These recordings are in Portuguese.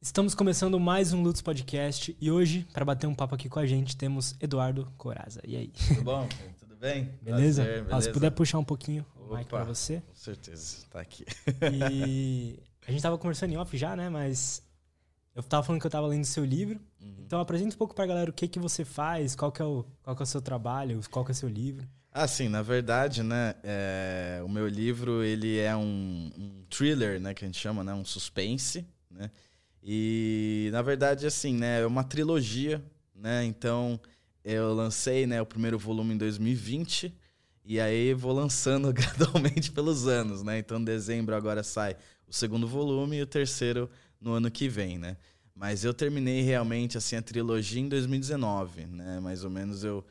Estamos começando mais um Lutz Podcast e hoje, para bater um papo aqui com a gente, temos Eduardo Coraza. E aí? Tudo bom? Tudo bem? Beleza? Prazer, beleza? Ah, se puder puxar um pouquinho o mic pra você. Com certeza, tá aqui. E a gente tava conversando em off já, né? Mas eu tava falando que eu tava lendo seu livro. Uhum. Então apresenta um pouco pra galera o que que você faz, qual que é o, qual que é o seu trabalho, qual que é o seu livro. Ah, sim, na verdade, né, é, o meu livro, ele é um, um, thriller, né, que a gente chama, né, um suspense, né, e, na verdade, assim, né, é uma trilogia, né, então eu lancei, né, o primeiro volume em 2020, e aí vou lançando gradualmente pelos anos, né, então em dezembro agora sai o segundo volume e o terceiro no ano que vem, né. Mas eu terminei realmente, assim, a trilogia em 2019, né, mais ou menos eu...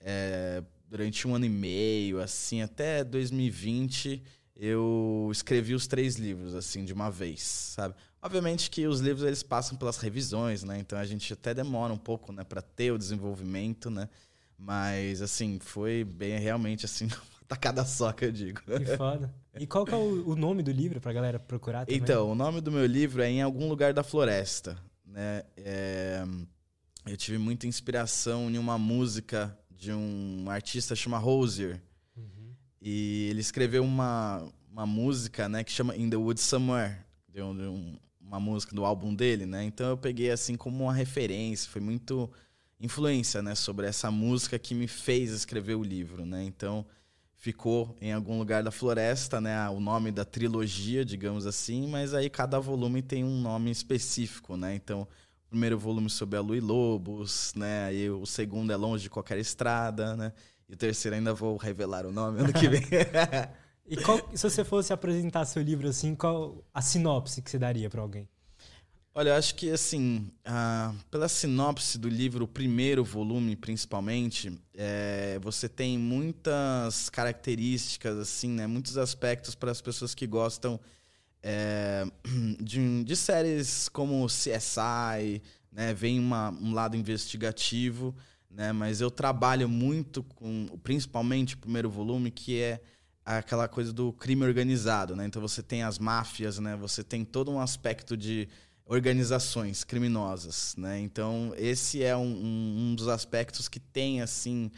É, durante um ano e meio, assim, até 2020, eu escrevi os três livros, assim, de uma vez, sabe? Obviamente que os livros, eles passam pelas revisões, né? Então, a gente até demora um pouco, né? Para ter o desenvolvimento, né? Mas, assim, foi bem, realmente, assim, tacada só, que eu digo. Que foda. E qual que é o, nome do livro pra galera procurar também? Então, o nome do meu livro é Em Algum Lugar da Floresta, né? É... Eu tive muita inspiração em uma música de um artista chamado Rosier. Uhum. E ele escreveu uma, uma música, né, que chama In the Woods Somewhere, de um, de um, uma música do álbum dele, né? Então eu peguei assim como uma referência, foi muito influência, né, sobre essa música que me fez escrever o livro, né? Então ficou em algum lugar da floresta, né, o nome da trilogia, digamos assim, mas aí cada volume tem um nome específico, né? Então primeiro volume sobre a Lu e Lobos, né? Aí o segundo é Longe de Qualquer Estrada, né? E o terceiro ainda vou revelar o nome ano que vem. e qual, se você fosse apresentar seu livro assim, qual a sinopse que você daria para alguém? Olha, eu acho que assim, pela sinopse do livro, o primeiro volume principalmente, é, você tem muitas características, assim, né? Muitos aspectos para as pessoas que gostam é, de, de, séries como CSI, né? Vem uma, um lado investigativo, né? Mas eu trabalho muito com, principalmente o primeiro volume, que é aquela coisa do crime organizado, né? Então você tem as máfias, né? Você tem todo um aspecto de organizações criminosas, né? Então esse é um, um, um dos aspectos que tem assim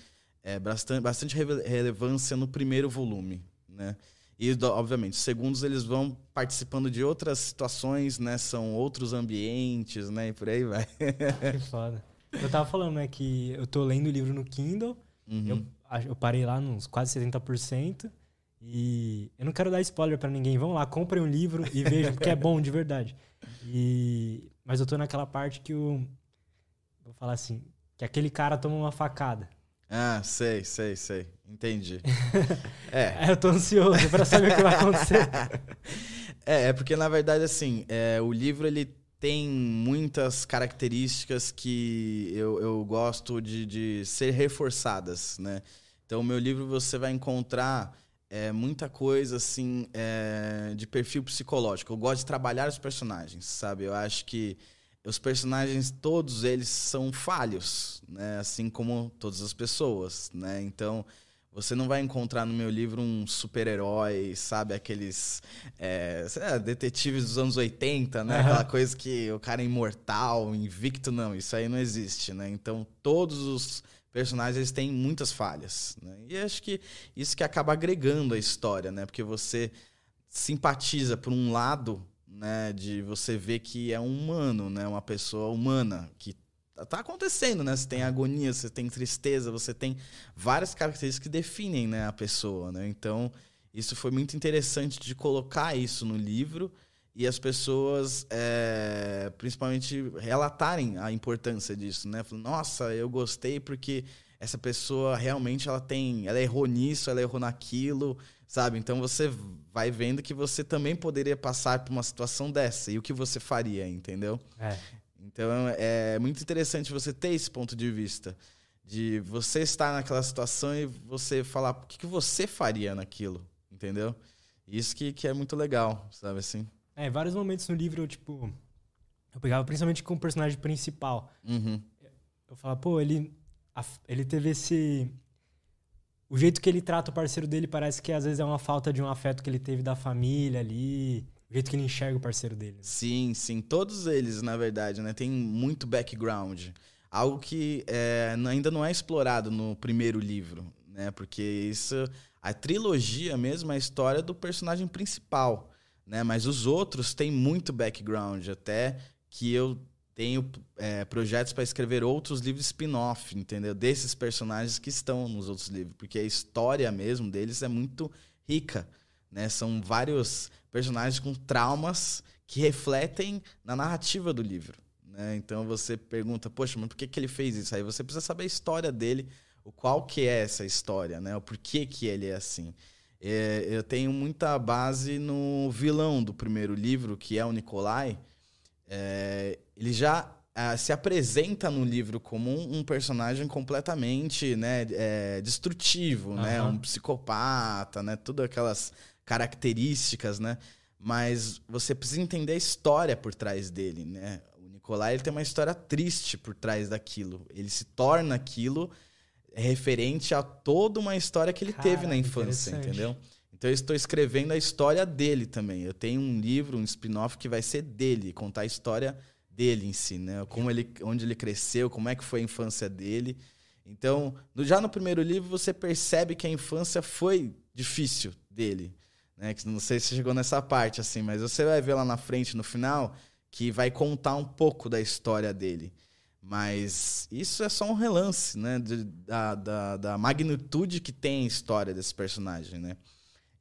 é, bastante, bastante relevância no primeiro volume, né? E, obviamente, segundos eles vão participando de outras situações, né? São outros ambientes, né? E por aí vai. Que foda. Eu tava falando, né, que eu tô lendo o livro no Kindle. Uhum. Eu, eu parei lá nos quase 70%. E eu não quero dar spoiler para ninguém. Vão lá, comprem um livro e vejam, porque é bom de verdade. E, mas eu tô naquela parte que o. Vou falar assim: que aquele cara toma uma facada. Ah, sei, sei, sei. Entendi. É. Eu tô ansioso para saber o que vai acontecer. é, é porque na verdade assim, é, o livro ele tem muitas características que eu, eu gosto de, de ser reforçadas, né? Então, o meu livro você vai encontrar é, muita coisa assim é, de perfil psicológico. Eu gosto de trabalhar os personagens, sabe? Eu acho que os personagens todos eles são falhos, né? Assim como todas as pessoas, né? Então você não vai encontrar no meu livro um super-herói, sabe? Aqueles é, lá, detetives dos anos 80, né? Uhum. Aquela coisa que o cara é imortal, invicto, não. Isso aí não existe, né? Então, todos os personagens eles têm muitas falhas. Né? E acho que isso que acaba agregando a história, né? Porque você simpatiza por um lado né, de você ver que é um humano, né, uma pessoa humana que tá acontecendo, né? Você tem agonia, você tem tristeza, você tem várias características que definem, né, a pessoa, né? Então, isso foi muito interessante de colocar isso no livro e as pessoas, é, principalmente, relatarem a importância disso, né? Falando, Nossa, eu gostei porque essa pessoa realmente ela tem, ela errou nisso, ela errou naquilo, sabe? Então você vai vendo que você também poderia passar por uma situação dessa e o que você faria, entendeu? É. Então é muito interessante você ter esse ponto de vista de você estar naquela situação e você falar o que, que você faria naquilo, entendeu? Isso que, que é muito legal, sabe assim? É, vários momentos no livro eu, tipo, eu pegava principalmente com o personagem principal. Uhum. Eu falava, pô, ele ele teve esse. O jeito que ele trata o parceiro dele parece que às vezes é uma falta de um afeto que ele teve da família ali. o jeito que ele enxerga o parceiro dele. Né? Sim, sim. Todos eles, na verdade, né? Tem muito background. Algo que é, ainda não é explorado no primeiro livro, né? Porque isso. A trilogia mesmo é a história do personagem principal, né? Mas os outros têm muito background, até que eu tenho é, projetos para escrever outros livros spin-off, entendeu? Desses personagens que estão nos outros livros, porque a história mesmo deles é muito rica, né? São vários personagens com traumas que refletem na narrativa do livro. Né? Então você pergunta, poxa, mas por que, que ele fez isso? Aí você precisa saber a história dele, o qual que é essa história, né? O porquê que ele é assim. É, eu tenho muita base no vilão do primeiro livro, que é o Nikolai. É, ele já é, se apresenta no livro como um, um personagem completamente né, é, destrutivo, uhum. né? Um psicopata, né? Tudo aquelas características, né? Mas você precisa entender a história por trás dele, né? O Nicolai ele tem uma história triste por trás daquilo. Ele se torna aquilo referente a toda uma história que ele Cara, teve na infância, entendeu? Então eu estou escrevendo a história dele também. Eu tenho um livro, um spin-off que vai ser dele, contar a história dele em si, né? Como ele, onde ele cresceu, como é que foi a infância dele. Então, já no primeiro livro você percebe que a infância foi difícil dele. Né? Que não sei se chegou nessa parte, assim, mas você vai ver lá na frente, no final, que vai contar um pouco da história dele. Mas isso é só um relance, né? De, da, da, da, magnitude que tem a história desse personagem, né?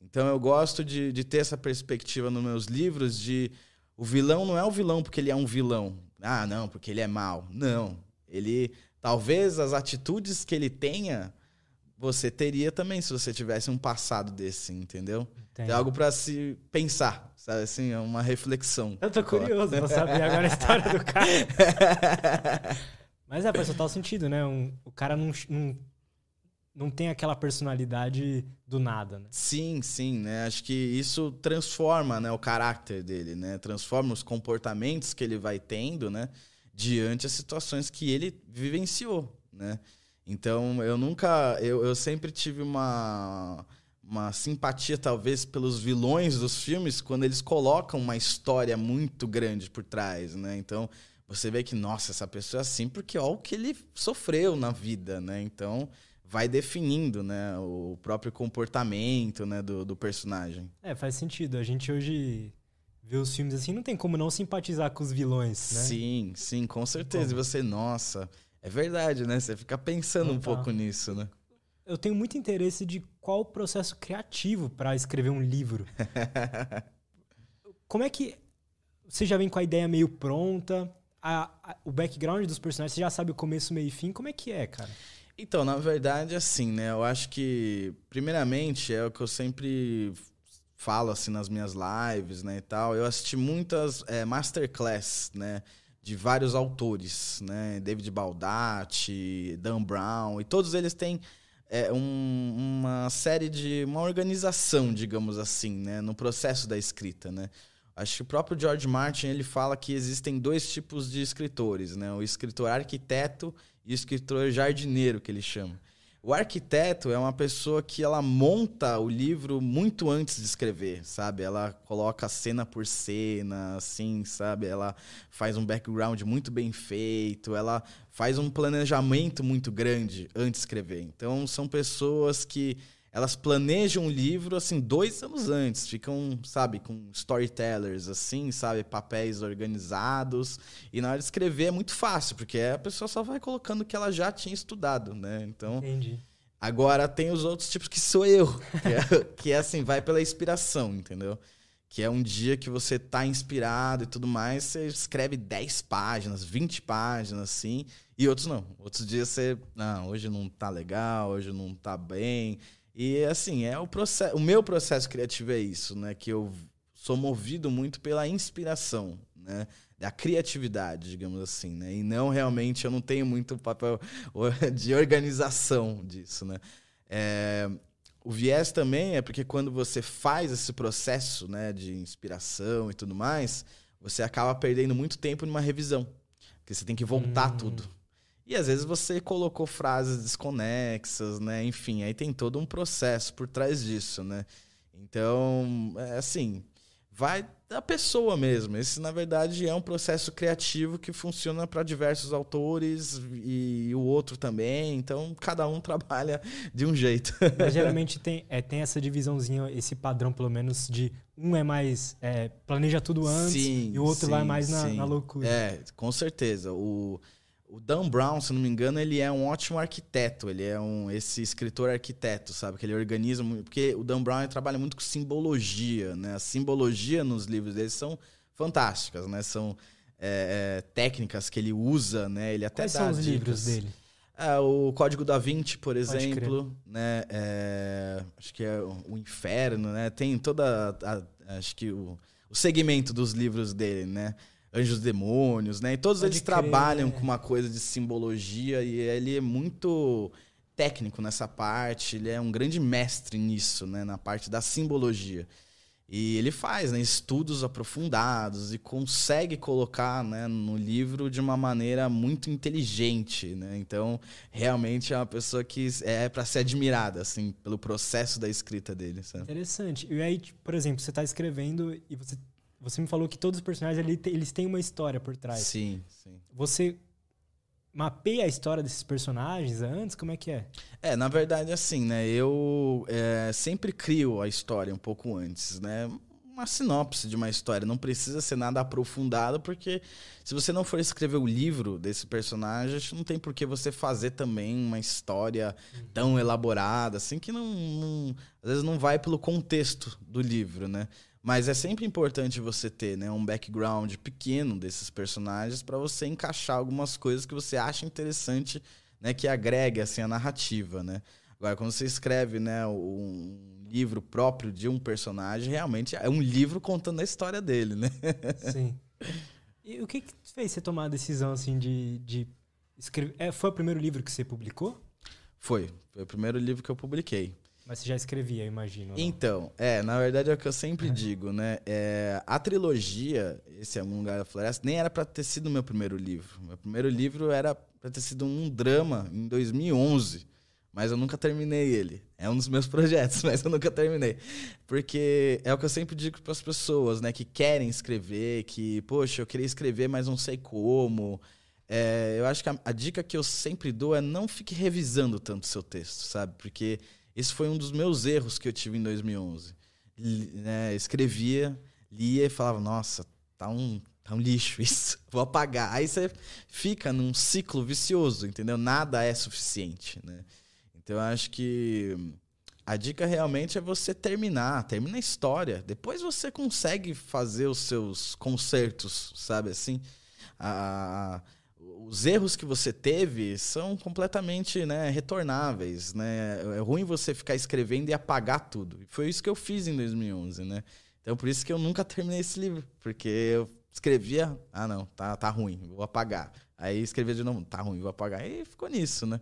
Então eu gosto de, de ter essa perspectiva nos meus livros de o vilão não é o vilão porque ele é um vilão. Ah, não, porque ele é mal. Não. Ele. Talvez as atitudes que ele tenha você teria também se você tivesse um passado desse, entendeu? É algo para se pensar, sabe assim, é uma reflexão. Eu tô curioso, vou saber agora a história do cara. Mas é, faz total sentido, né? Um, o cara não, não, não tem aquela personalidade do nada, né? Sim, sim, né? Acho que isso transforma né, o caráter dele, né? Transforma os comportamentos que ele vai tendo, né? Diante as situações que ele vivenciou, né? Então, eu nunca. Eu, eu sempre tive uma, uma simpatia, talvez, pelos vilões dos filmes quando eles colocam uma história muito grande por trás, né? Então, você vê que, nossa, essa pessoa é assim porque olha o que ele sofreu na vida, né? Então, vai definindo, né, o próprio comportamento, né, do, do personagem. É, faz sentido. A gente hoje vê os filmes assim, não tem como não simpatizar com os vilões, né? Sim, sim, com certeza. E você, nossa, é verdade, né? Você fica pensando um pouco nisso, né? Eu tenho muito interesse de qual o processo criativo para escrever um livro. Como é que você já vem com a ideia meio pronta? A, a, o background dos personagens, você já sabe o começo, meio e fim? Como é que é, cara? Então, na verdade, assim, né? Eu acho que, primeiramente, é o que eu sempre falo, assim, nas minhas lives, né, e tal. Eu assisti muitas é, masterclass, né? de vários autores, né? David Baldacci, Dan Brown, e todos eles têm é, um, uma série de uma organização, digamos assim, né? no processo da escrita, né? Acho que o próprio George Martin ele fala que existem dois tipos de escritores, né? O escritor arquiteto e o escritor jardineiro, que ele chama. O arquiteto é uma pessoa que ela monta o livro muito antes de escrever, sabe? Ela coloca cena por cena, assim, sabe? Ela faz um background muito bem feito, ela faz um planejamento muito grande antes de escrever. Então, são pessoas que elas planejam um livro assim dois anos antes, ficam, sabe, com storytellers assim, sabe, papéis organizados e na hora de escrever é muito fácil porque a pessoa só vai colocando o que ela já tinha estudado, né? Então. Entendi. Agora tem os outros tipos que sou eu, que é, que é assim, vai pela inspiração, entendeu? Que é um dia que você tá inspirado e tudo mais, você escreve 10 páginas, 20 páginas, assim, e outros não. Outros dias você, não, hoje não tá legal, hoje não tá bem. E assim, é o processo, o meu processo criativo é isso, né? Que eu sou movido muito pela inspiração, né? Da criatividade, digamos assim, né? E não realmente eu não tenho muito papel de organização disso, né? É, o viés também é porque quando você faz esse processo, né, de inspiração e tudo mais, você acaba perdendo muito tempo numa revisão, porque você tem que voltar hum. tudo. E às vezes você colocou frases desconexas, né? Enfim, aí tem todo um processo por trás disso, né? Então, é assim, vai da pessoa mesmo. Esse, na verdade, é um processo criativo que funciona para diversos autores e o outro também. Então, cada um trabalha de um jeito. Mas, geralmente tem, é, tem essa divisãozinha, esse padrão, pelo menos, de um é mais é, planeja tudo antes sim, e o outro sim, vai mais na, na, loucura. É, com certeza. O, o Dan Brown, se não me engano, ele é um ótimo arquiteto. Ele é um esse escritor arquiteto, sabe? Que ele organiza muito. Porque o Dan Brown trabalha muito com simbologia, né? A simbologia nos livros dele são fantásticas, né? São é, é, técnicas que ele usa, né? Ele até Quais são os dicas. livros dele? É, o Código da Vinci, por exemplo, né? É, acho que é o Inferno, né? Tem toda, a, acho que o, o segmento dos livros dele, né? Anjos Demônios, né? E todos Pode eles crer. trabalham com uma coisa de simbologia e ele é muito técnico nessa parte, ele é um grande mestre nisso, né? Na parte da simbologia. E ele faz né, estudos aprofundados e consegue colocar né, no livro de uma maneira muito inteligente. Né? Então, realmente é uma pessoa que é para ser admirada assim, pelo processo da escrita dele. Sabe? Interessante. E aí, por exemplo, você está escrevendo e você você me falou que todos os personagens ali, eles têm uma história por trás. Sim, sim. Você mapeia a história desses personagens antes? Como é que é? É, na verdade, assim, né? Eu é, sempre crio a história um pouco antes, né? Uma sinopse de uma história. Não precisa ser nada aprofundado, porque se você não for escrever o livro desse personagem, não tem por que você fazer também uma história uhum. tão elaborada, assim, que não, não, às vezes não vai pelo contexto do livro, né? Mas é sempre importante você ter né, um background pequeno desses personagens para você encaixar algumas coisas que você acha interessante, né, que agrega assim, a narrativa. Né? Agora, quando você escreve né, um livro próprio de um personagem, realmente é um livro contando a história dele. Né? Sim. E o que, que fez você tomar a decisão assim, de, de escrever? É, foi o primeiro livro que você publicou? Foi. Foi o primeiro livro que eu publiquei. Mas você já escrevia, imagino. Então, é, na verdade é o que eu sempre digo, né? É, a trilogia, esse é um lugar da floresta, nem era para ter sido meu primeiro livro. Meu primeiro livro era para ter sido um drama em 2011, mas eu nunca terminei ele. É um dos meus projetos, mas eu nunca terminei. Porque é o que eu sempre digo para as pessoas, né, que querem escrever, que, poxa, eu queria escrever, mas não sei como. É, eu acho que a, a dica que eu sempre dou é não fique revisando tanto seu texto, sabe? Porque esse foi um dos meus erros que eu tive em 2011. né, escrevia, lia e falava, nossa, tá um, tá um lixo isso, vou apagar. Aí você fica num ciclo vicioso, entendeu? Nada é suficiente, né? Então eu acho que a dica realmente é você terminar, termina a história. Depois você consegue fazer os seus concertos, sabe assim? A, a os erros que você teve são completamente né, retornáveis. Né? É ruim você ficar escrevendo e apagar tudo. Foi isso que eu fiz em 2011. Né? Então, por isso que eu nunca terminei esse livro. Porque eu escrevia, ah, não, tá, tá ruim, vou apagar. Aí escrevia de novo, tá ruim, vou apagar. E ficou nisso, né?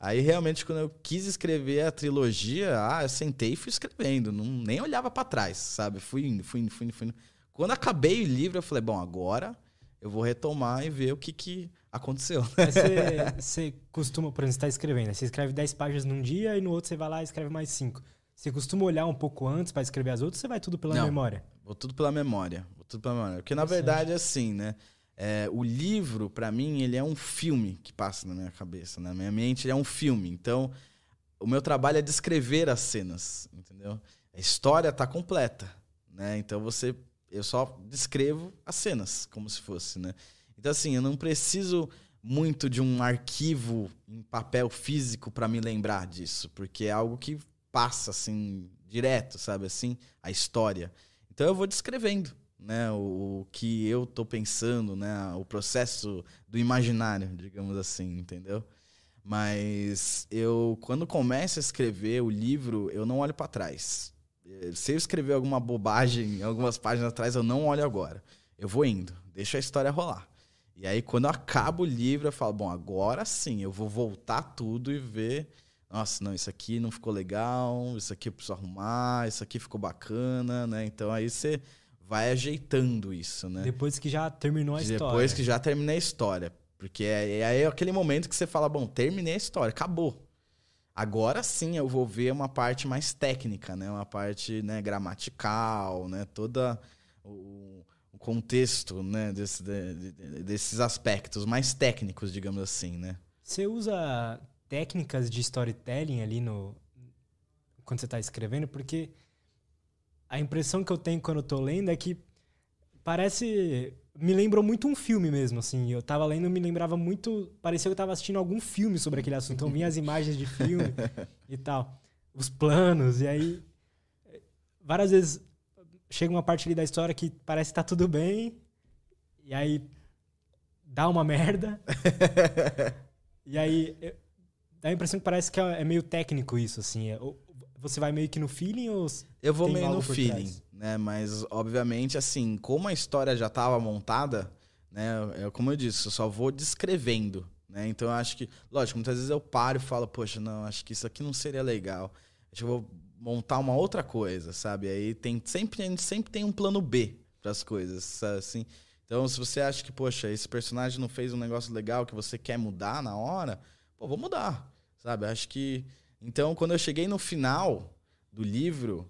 Aí, realmente, quando eu quis escrever a trilogia, ah, eu sentei e fui escrevendo. Não, nem olhava para trás, sabe? Fui indo, fui indo, fui indo, fui indo. Quando acabei o livro, eu falei, bom, agora eu vou retomar e ver o que, que aconteceu. Você, você costuma, por exemplo, você está escrevendo, você escreve 10 páginas num dia e no outro você vai lá e escreve mais 5. Você costuma olhar um pouco antes para escrever as outras ou você vai tudo pela Não, memória? Vou tudo pela memória. Vou tudo pela memória. Porque, na verdade, é assim, né? É, o livro, para mim, ele é um filme que passa na minha cabeça. Na minha mente, é um filme. Então, o meu trabalho é descrever as cenas, entendeu? A história está completa, né? Então, você... Eu só descrevo as cenas, como se fosse, né? Então, assim, eu não preciso muito de um arquivo em papel físico para me lembrar disso, porque é algo que passa, assim, direto, sabe assim? A história. Então, eu vou descrevendo, né? O, o que eu tô pensando, né? O processo do imaginário, digamos assim, entendeu? Mas eu, quando começo a escrever o livro, eu não olho para trás. Se eu escrever alguma bobagem algumas páginas atrás, eu não olho agora. Eu vou indo, deixo a história rolar. E aí, quando eu acabo o livro, eu falo, bom, agora sim, eu vou voltar tudo e ver. Nossa, não, isso aqui não ficou legal, isso aqui eu preciso arrumar, isso aqui ficou bacana, né? Então aí você vai ajeitando isso, né? Depois que já terminou a Depois história. Depois que já terminei a história. Porque é, é, é aquele momento que você fala, bom, terminei a história, acabou. Agora sim eu vou ver uma parte mais técnica, né? Uma parte né, gramatical, né? Toda o, o contexto, né, desse, de, de, desses aspectos mais técnicos, digamos assim, né? Você usa técnicas de storytelling ali no quando você está escrevendo, porque a impressão que eu tenho quando eu tô lendo é que parece me lembrou muito um filme mesmo, assim. Eu tava lendo, me lembrava muito, parecia que eu tava assistindo algum filme sobre aquele assunto. Então vinha as imagens de filme e tal, os planos e aí várias vezes chega uma parte ali da história que parece que tá tudo bem e aí dá uma merda. e aí dá a impressão que parece que é, é meio técnico isso, assim. É, você vai meio que no feeling ou. Eu vou meio no feeling, trás? Né? Mas, obviamente, assim, como a história já estava montada, né? É como eu disse, eu só vou descrevendo. Né? Então eu acho que, lógico, muitas vezes eu paro e falo, poxa, não, acho que isso aqui não seria legal. Acho que eu vou montar uma outra coisa, sabe? Aí tem sempre, a gente sempre tem um plano B para as coisas, assim. Então, se você acha que, poxa, esse personagem não fez um negócio legal que você quer mudar na hora, pô, vou mudar, sabe? Acho que então, quando eu cheguei no final do livro,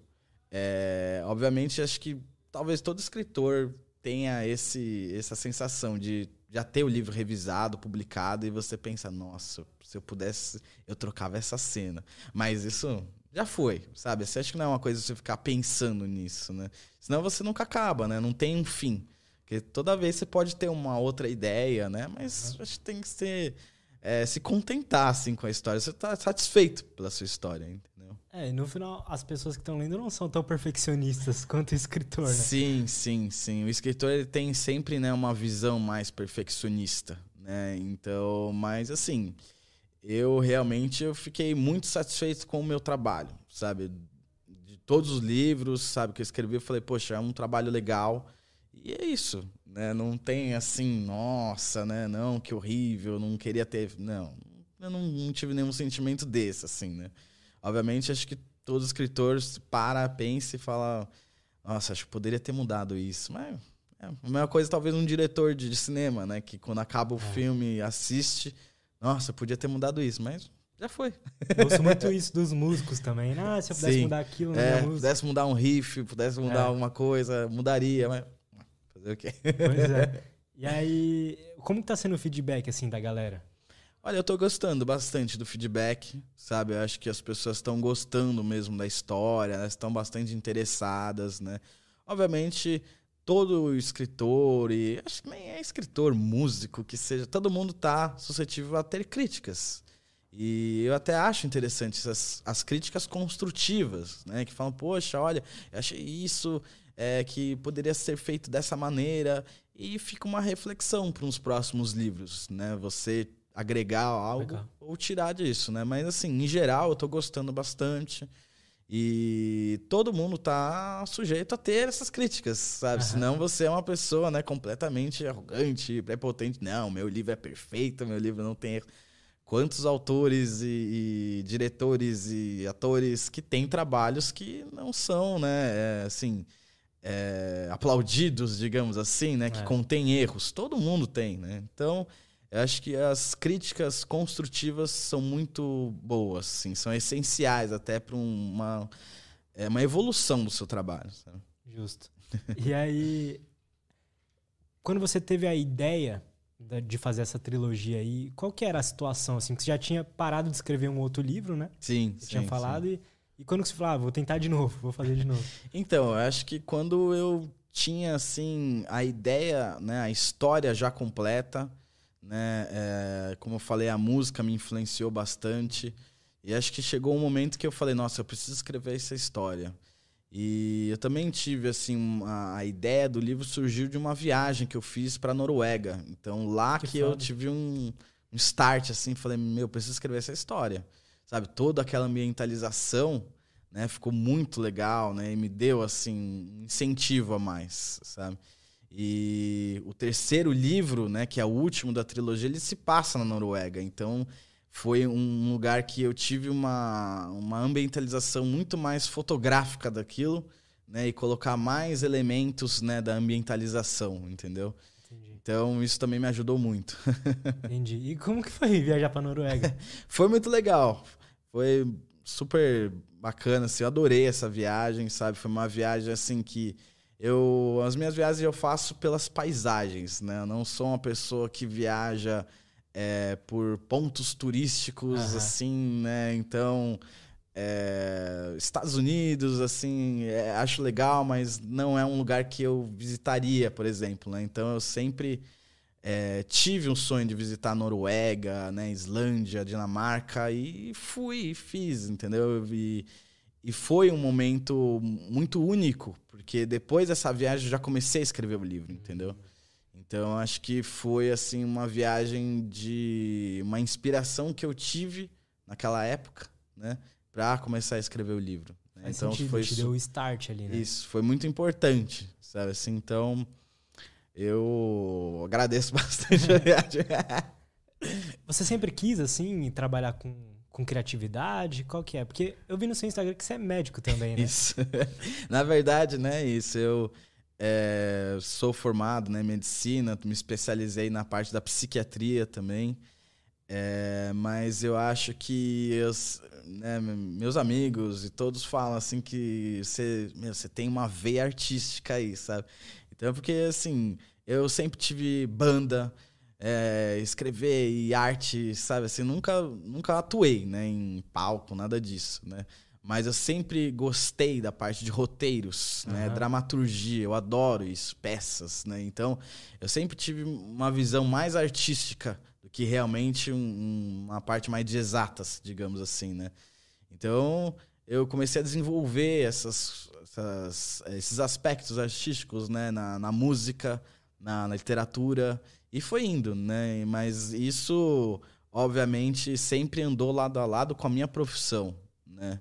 é, obviamente, acho que talvez todo escritor tenha esse, essa sensação de já ter o livro revisado, publicado, e você pensa, nossa, se eu pudesse, eu trocava essa cena. Mas isso já foi, sabe? Você acha que não é uma coisa você ficar pensando nisso, né? Senão você nunca acaba, né? Não tem um fim. Porque toda vez você pode ter uma outra ideia, né? Mas acho que tem que ser é, se contentar assim com a história. Você está satisfeito pela sua história, entendeu? É, e no final as pessoas que estão lendo não são tão perfeccionistas quanto o escritor, né? Sim, sim, sim. O escritor ele tem sempre né, uma visão mais perfeccionista, né? Então, mas assim, eu realmente eu fiquei muito satisfeito com o meu trabalho, sabe? De todos os livros, sabe, que eu escrevi, eu falei, poxa, é um trabalho legal. E é isso, né? Não tem assim, nossa, né? Não, que horrível, não queria ter. Não, eu não, não tive nenhum sentimento desse, assim, né? Obviamente, acho que todo escritor para, pensa e fala, nossa, acho que poderia ter mudado isso. Mas é a mesma coisa, talvez, um diretor de, de cinema, né? Que quando acaba o é. filme, assiste, nossa, podia ter mudado isso, mas já foi. Eu ouço muito isso dos músicos também. Ah, se eu pudesse Sim. mudar aquilo na é, Pudesse mudar um riff, pudesse mudar é. alguma coisa, mudaria, mas Fazer o quê? Pois é. E aí, como tá sendo o feedback, assim, da galera? Olha, eu tô gostando bastante do feedback, sabe? Eu acho que as pessoas estão gostando mesmo da história, elas estão bastante interessadas, né? Obviamente, todo escritor, e acho que nem é escritor, músico, que seja, todo mundo tá suscetível a ter críticas. E eu até acho interessante essas, as críticas construtivas, né? Que falam, poxa, olha, eu achei isso, é, que poderia ser feito dessa maneira e fica uma reflexão para os próximos livros, né? Você agregar algo Legal. ou tirar disso, né? Mas assim, em geral, eu estou gostando bastante. E todo mundo tá sujeito a ter essas críticas, sabe? Uhum. Senão você é uma pessoa, né, completamente arrogante, prepotente. Não, meu livro é perfeito, meu livro não tem Quantos autores e, e diretores e atores que têm trabalhos que não são, né, é, assim, é, aplaudidos, digamos assim, né? Que é. contém erros. Todo mundo tem, né? Então, eu acho que as críticas construtivas são muito boas, sim, são essenciais até para uma, é, uma evolução do seu trabalho. Sabe? Justo. e aí, quando você teve a ideia de fazer essa trilogia aí, qual que era a situação, assim? Porque você já tinha parado de escrever um outro livro, né? Sim, você sim, tinha falado sim. e e quando você falou, ah, vou tentar de novo, vou fazer de novo? então, eu acho que quando eu tinha, assim, a ideia, né, a história já completa, né, é, como eu falei, a música me influenciou bastante. E acho que chegou um momento que eu falei, nossa, eu preciso escrever essa história. E eu também tive, assim, uma, a ideia do livro surgiu de uma viagem que eu fiz para Noruega. Então, lá que, que eu tive um, um start, assim, falei, meu, preciso escrever essa história sabe, toda aquela ambientalização, né, ficou muito legal, né, e me deu assim um incentivo a mais, sabe? E o terceiro livro, né, que é o último da trilogia, ele se passa na Noruega, então foi um lugar que eu tive uma, uma ambientalização muito mais fotográfica daquilo, né, e colocar mais elementos, né, da ambientalização, entendeu? Entendi. Então isso também me ajudou muito. Entendi. E como que foi viajar para Noruega? foi muito legal. Foi super bacana, assim, eu adorei essa viagem, sabe? Foi uma viagem, assim, que eu as minhas viagens eu faço pelas paisagens, né? Eu não sou uma pessoa que viaja é, por pontos turísticos, uhum. assim, né? Então, é, Estados Unidos, assim, é, acho legal, mas não é um lugar que eu visitaria, por exemplo, né? Então, eu sempre é, tive um sonho de visitar Noruega, né? Islândia, Dinamarca e fui, fiz, entendeu? E, e foi um momento muito único, porque depois dessa viagem eu já comecei a escrever o livro, entendeu? Então acho que foi assim uma viagem de uma inspiração que eu tive naquela época, né, para começar a escrever o livro. Né? Faz então sentido, foi te deu o start ali, né? Isso foi muito importante, sabe assim. Então eu agradeço bastante a viagem. Você sempre quis assim trabalhar com com criatividade? Qual que é? Porque eu vi no seu Instagram que você é médico também, né? Isso. Na verdade, né, isso. Eu é, sou formado né, em medicina, me especializei na parte da psiquiatria também. É, mas eu acho que eu, né, meus amigos e todos falam assim que você, meu, você tem uma veia artística aí, sabe? Então, porque assim, eu sempre tive banda, é, escrever e arte, sabe? Assim, nunca, nunca atuei né, em palco, nada disso, né? Mas eu sempre gostei da parte de roteiros, uhum. né? Dramaturgia, eu adoro isso, peças, né? Então, eu sempre tive uma visão mais artística do que realmente um, uma parte mais de exatas, digamos assim, né? Então, eu comecei a desenvolver essas, essas esses aspectos artísticos, né? Na, na música, na, na literatura e foi indo, né? Mas isso, obviamente, sempre andou lado a lado com a minha profissão, né?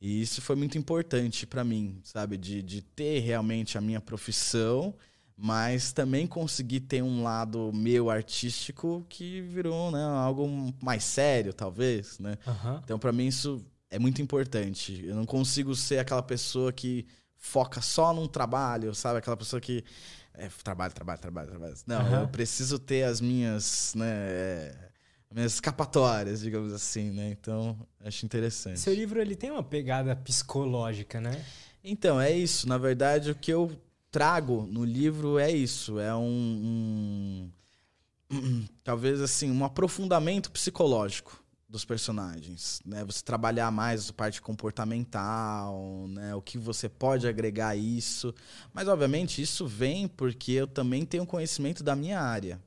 E isso foi muito importante para mim, sabe? De, de ter realmente a minha profissão, mas também conseguir ter um lado meu artístico que virou né, algo mais sério, talvez, né? Uhum. Então, para mim, isso é muito importante. Eu não consigo ser aquela pessoa que foca só num trabalho, sabe? Aquela pessoa que é, trabalho, trabalho, trabalho, trabalho. Não, uhum. eu preciso ter as minhas, né, é, minhas escapatórias, digamos assim, né? Então, acho interessante. Seu livro ele tem uma pegada psicológica, né? Então, é isso. Na verdade, o que eu trago no livro é isso. É um, um talvez assim, um aprofundamento psicológico dos personagens, né? Você trabalhar mais a parte comportamental, né? O que você pode agregar a isso. Mas obviamente isso vem porque eu também tenho conhecimento da minha área,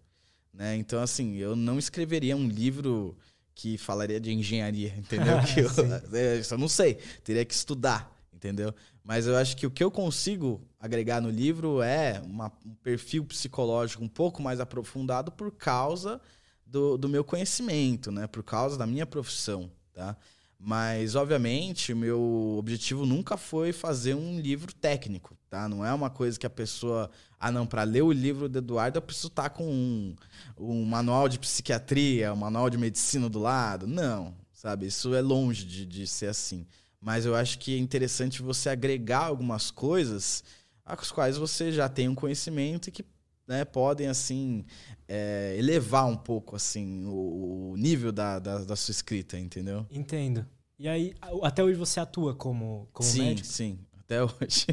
né? Então assim, eu não escreveria um livro que falaria de engenharia, entendeu? que eu, é, eu não sei, teria que estudar, entendeu? Mas eu acho que o que eu consigo agregar no livro é uma, um perfil psicológico um pouco mais aprofundado por causa do, do meu conhecimento, né? Por causa da minha profissão, tá? Mas, obviamente, o meu objetivo nunca foi fazer um livro técnico, tá? Não é uma coisa que a pessoa... Ah, não, para ler o livro do Eduardo eu preciso estar tá com um, um manual de psiquiatria, um manual de medicina do lado. Não, sabe? Isso é longe de, de ser assim. Mas eu acho que é interessante você agregar algumas coisas as quais você já tem um conhecimento e que né, podem assim é, elevar um pouco assim o, o nível da, da, da, sua escrita, entendeu? Entendo. E aí, até hoje você atua como, como sim, médico? Sim, até hoje.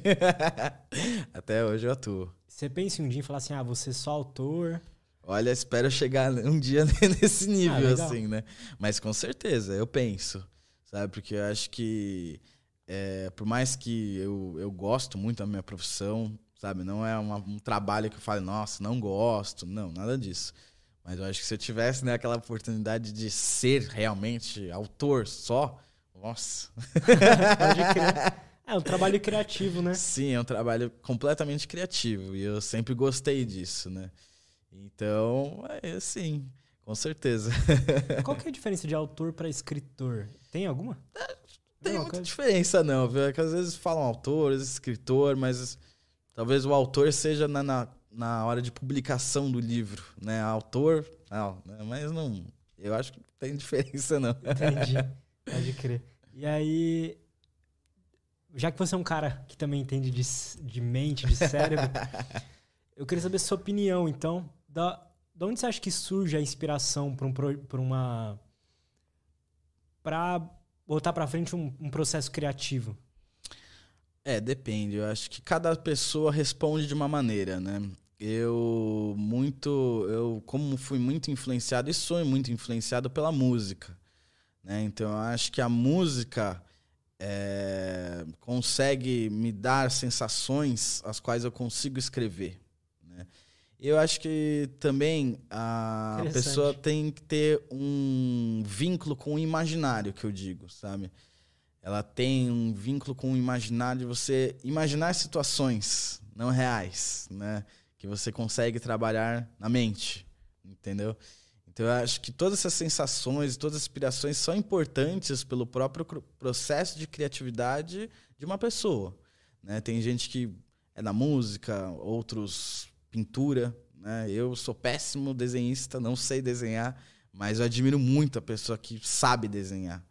até hoje eu atuo. Você pensa em um dia e falar assim, ah, você é só autor... Olha, espero chegar um dia nesse nível, ah, assim, né? Mas com certeza, eu penso, sabe? Porque eu acho que, é, por mais que eu, eu gosto muito da minha profissão, sabe? Não é uma, um trabalho que eu falo, nossa, não gosto. Não, nada disso. Mas eu acho que se eu tivesse né, aquela oportunidade de ser realmente autor só, nossa. Pode crer. É um trabalho criativo, né? Sim, é um trabalho completamente criativo. E eu sempre gostei disso, né? Então, é assim, com certeza. Qual que é a diferença de autor para escritor? Tem alguma? É, tem muita diferença, não, viu? É que às vezes falam autor, escritor, mas Talvez o autor seja na, na, na hora de publicação do livro, né? Autor, não, né? mas não. Eu acho que não tem diferença, não. Entendi. Pode crer. E aí, já que você é um cara que também entende de, de mente, de cérebro, eu queria saber a sua opinião, então. Da, de onde você acha que surge a inspiração para um, pra uma. para botar para frente um, um processo criativo? É, depende. Eu acho que cada pessoa responde de uma maneira, né? Eu muito, eu como fui muito influenciado e sou muito influenciado pela música, né? Então eu acho que a música é, consegue me dar sensações as quais eu consigo escrever, né? Eu acho que também a pessoa tem que ter um vínculo com o imaginário, que eu digo, sabe? Ela tem um vínculo com o imaginário de você imaginar situações não reais, né? Que você consegue trabalhar na mente, entendeu? Então eu acho que todas essas sensações, todas as inspirações são importantes pelo próprio processo de criatividade de uma pessoa, né? Tem gente que é da música, outros pintura, né? Eu sou péssimo desenhista, não sei desenhar, mas eu admiro muito a pessoa que sabe desenhar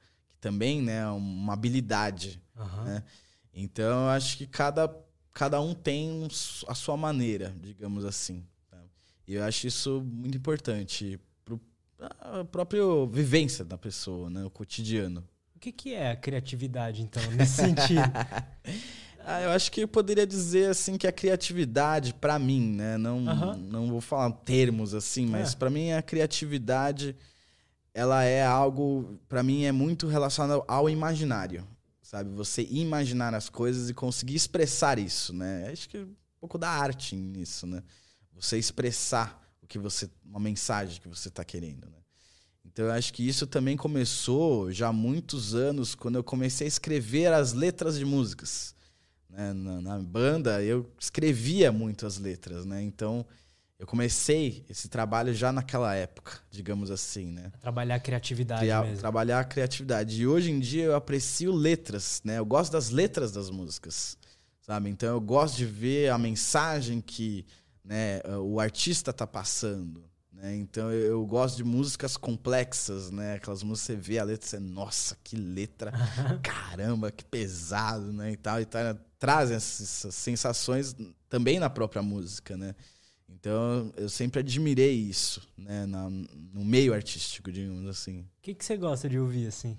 também, né, uma habilidade. Uhum. Né? Então, eu acho que cada, cada um tem a sua maneira, digamos assim. Tá? E eu acho isso muito importante para a própria vivência da pessoa, né, o cotidiano. O que, que é a criatividade, então, nesse sentido? ah, eu acho que eu poderia dizer assim que a criatividade, para mim, né, não, uhum. não vou falar termos assim, mas é. para mim a criatividade ela é algo, para mim, é muito relacionado ao imaginário, sabe? Você imaginar as coisas e conseguir expressar isso, né? Acho que é um pouco da arte nisso, né? Você expressar o que você, uma mensagem que você está querendo, né? Então eu acho que isso também começou já há muitos anos, quando eu comecei a escrever as letras de músicas. Né? Na, na banda eu escrevia muito as letras, né? Então eu comecei esse trabalho já naquela época, digamos assim, né? Trabalhar a criatividade Criar, mesmo. Trabalhar a criatividade. E hoje em dia eu aprecio letras, né? Eu gosto das letras das músicas, sabe? Então eu gosto de ver a mensagem que né, o artista tá passando, né? Então eu, gosto de músicas complexas, né? Aquelas músicas que você vê a letra e você, nossa, que letra, caramba, que pesado, né? E tal, e tal. Trazem essas sensações também na própria música, né? Então eu sempre admirei isso, né, na, no meio artístico, digamos assim. O que, que você gosta de ouvir assim?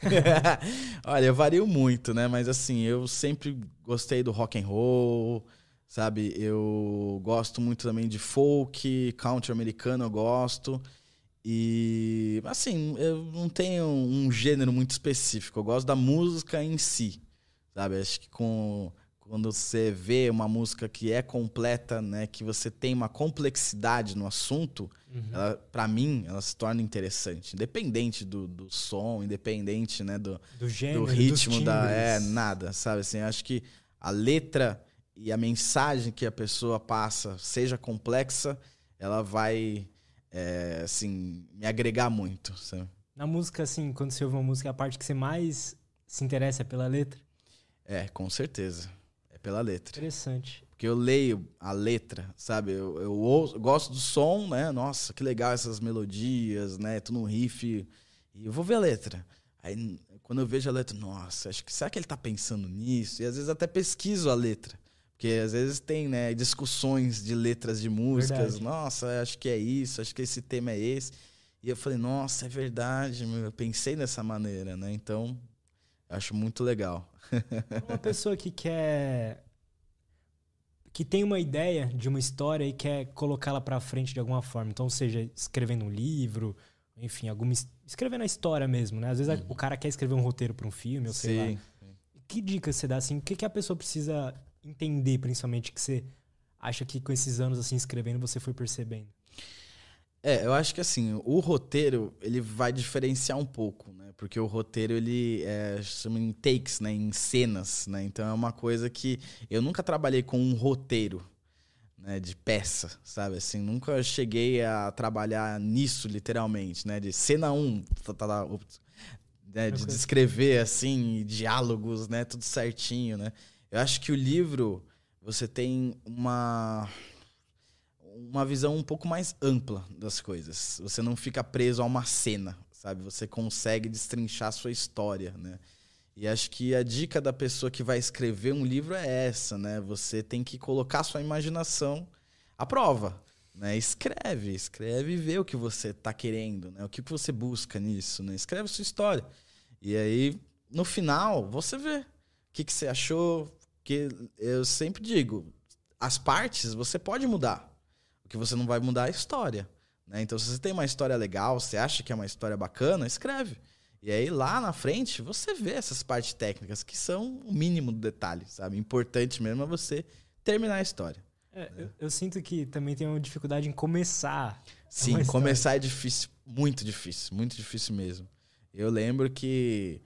Olha, eu vario muito, né? Mas assim, eu sempre gostei do rock and roll, sabe? Eu gosto muito também de folk, country americano eu gosto. E assim, eu não tenho um gênero muito específico. Eu gosto da música em si, sabe? Acho que com quando você vê uma música que é completa, né, que você tem uma complexidade no assunto, uhum. para mim, ela se torna interessante, independente do, do som, independente, né, do, do, gênero, do ritmo da é nada, sabe assim, acho que a letra e a mensagem que a pessoa passa, seja complexa, ela vai é, assim me agregar muito, sabe? Na música assim, quando você ouve uma música, a parte que você mais se interessa é pela letra? É, com certeza pela letra. Interessante. Porque eu leio a letra, sabe? Eu, eu, ouço, eu gosto do som, né? Nossa, que legal essas melodias, né? Tô no riff. E eu vou ver a letra. Aí, quando eu vejo a letra, nossa, acho que será que ele tá pensando nisso? E às vezes até pesquiso a letra. Porque às vezes tem, né, discussões de letras de músicas. Verdade. Nossa, acho que é isso, acho que esse tema é esse. E eu falei, nossa, é verdade, eu pensei dessa maneira, né? Então, acho muito legal. Uma pessoa que quer que tem uma ideia de uma história e quer colocá-la para frente de alguma forma. Então, seja escrevendo um livro, enfim, alguma escrevendo a história mesmo, né? Às vezes uhum. o cara quer escrever um roteiro para um filme, ou sei Sim. lá. Que dica você dá assim? O que, que a pessoa precisa entender, principalmente que você acha que com esses anos assim escrevendo você foi percebendo? É, eu acho que assim, o roteiro, ele vai diferenciar um pouco, né? Porque o roteiro, ele é, chama em takes, né? Em cenas, né? Então é uma coisa que eu nunca trabalhei com um roteiro, né? De peça, sabe? Assim, nunca cheguei a trabalhar nisso, literalmente, né? De cena 1, um, tá, tá, tá, né? de descrever, assim, diálogos, né? Tudo certinho, né? Eu acho que o livro, você tem uma uma visão um pouco mais ampla das coisas. Você não fica preso a uma cena, sabe? Você consegue destrinchar a sua história, né? E acho que a dica da pessoa que vai escrever um livro é essa, né? Você tem que colocar sua imaginação à prova, né? Escreve, escreve e vê o que você está querendo, né? O que você busca nisso, né? Escreve sua história. E aí, no final, você vê que, que você achou? Que eu sempre digo, as partes você pode mudar. Que você não vai mudar é a história. Né? Então, se você tem uma história legal, você acha que é uma história bacana, escreve. E aí, lá na frente, você vê essas partes técnicas que são o mínimo do detalhe, sabe? Importante mesmo é você terminar a história. É, né? eu, eu, sinto que também tem uma dificuldade em começar. Sim, começar é difícil, muito difícil, muito difícil mesmo. Eu lembro que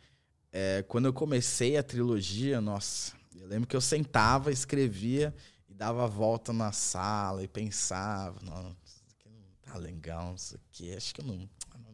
é, quando eu comecei a trilogia, nossa, eu lembro que eu sentava, escrevia e dava a volta na sala e pensava, nossa, isso aqui não tá legal, isso aqui, acho que não,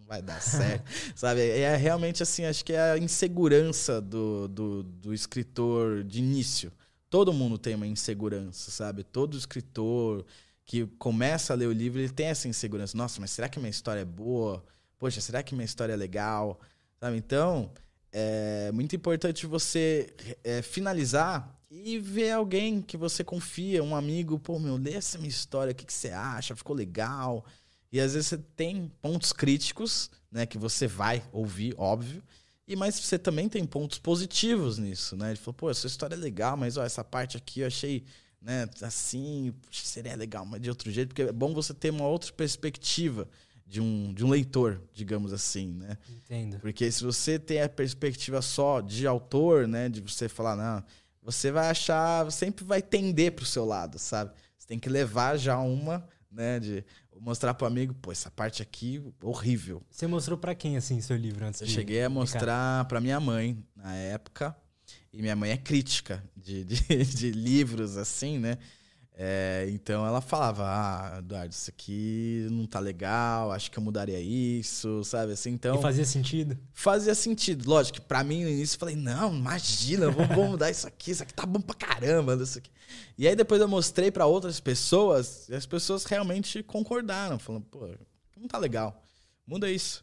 vai dar certo. sabe? É realmente assim, acho que é a insegurança do, do, do, escritor de início. Todo mundo tem uma insegurança, sabe? Todo escritor que começa a ler o livro, ele tem essa insegurança. Nossa, mas será que minha história é boa? Poxa, será que minha história é legal? Sabe? Então, é muito importante você é, finalizar e ver alguém que você confia, um amigo, pô, meu, lê essa minha história, o que, que você acha? Ficou legal? E às vezes você tem pontos críticos, né, que você vai ouvir, óbvio. E mas você também tem pontos positivos nisso, né? Ele falou, pô, essa história é legal, mas ó, essa parte aqui eu achei, né, assim, seria legal, mas de outro jeito, porque é bom você ter uma outra perspectiva de um, de um leitor, digamos assim, né? Entendo. Porque se você tem a perspectiva só de autor, né, de você falar, não, você vai achar, sempre vai tender para o seu lado, sabe? Você tem que levar já uma, né, de mostrar pro amigo, pô, essa parte aqui horrível. Você mostrou para quem assim seu livro antes? Eu de cheguei a mostrar para minha mãe na época. E minha mãe é crítica de, de, de livros assim, né? É, então ela falava, ah, Eduardo, isso aqui não tá legal, acho que eu mudaria isso, sabe? Assim, então. E fazia sentido? Fazia sentido. Lógico que pra mim no início eu falei, não, imagina, vamos, vamos mudar isso aqui, isso aqui tá bom pra caramba. Isso aqui. E aí depois eu mostrei para outras pessoas e as pessoas realmente concordaram, falando, pô, não tá legal, muda isso.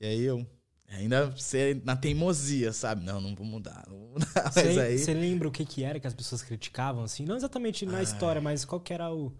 E aí eu, Ainda ser na teimosia, sabe? Não, não vou mudar, não vou mudar. Você, mas aí... você lembra o que, que era que as pessoas criticavam, assim? Não exatamente na ah, história, mas qual que era o...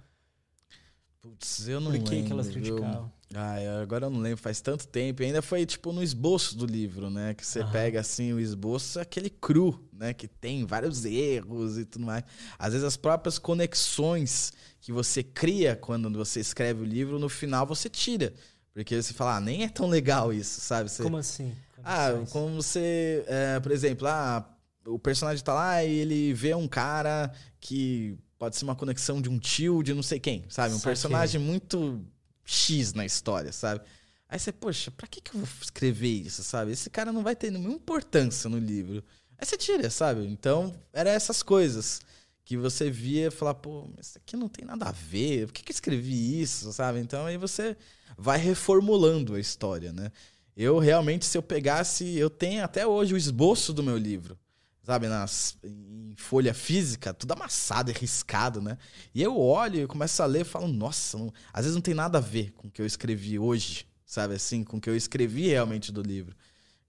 Putz, eu não Por que lembro. que elas criticavam? Ah, agora eu não lembro, faz tanto tempo. E ainda foi, tipo, no esboço do livro, né? Que você pega, assim, o esboço, aquele cru, né? Que tem vários erros e tudo mais. Às vezes as próprias conexões que você cria quando você escreve o livro, no final você tira. Porque você fala, ah, nem é tão legal isso, sabe? Você, como assim? ah, como você, é, por exemplo, ah, o personagem tá lá e ele vê um cara que pode ser uma conexão de um tio de não sei quem, sabe? Um personagem muito X na história, sabe? Aí você, poxa, pra que, que eu vou escrever isso, sabe? Esse cara não vai ter nenhuma importância no livro. Aí você tira, sabe? Então, era essas coisas que você via e falar, pô, isso aqui não tem nada a ver, por que, que eu escrevi isso, sabe? Então aí você vai reformulando a história, né? Eu realmente, se eu pegasse, eu tenho até hoje o esboço do meu livro, sabe, nas, em folha física, tudo amassado e riscado, né? E eu olho e começo a ler e falo, nossa, não, às vezes não tem nada a ver com o que eu escrevi hoje, sabe assim, com o que eu escrevi realmente do livro.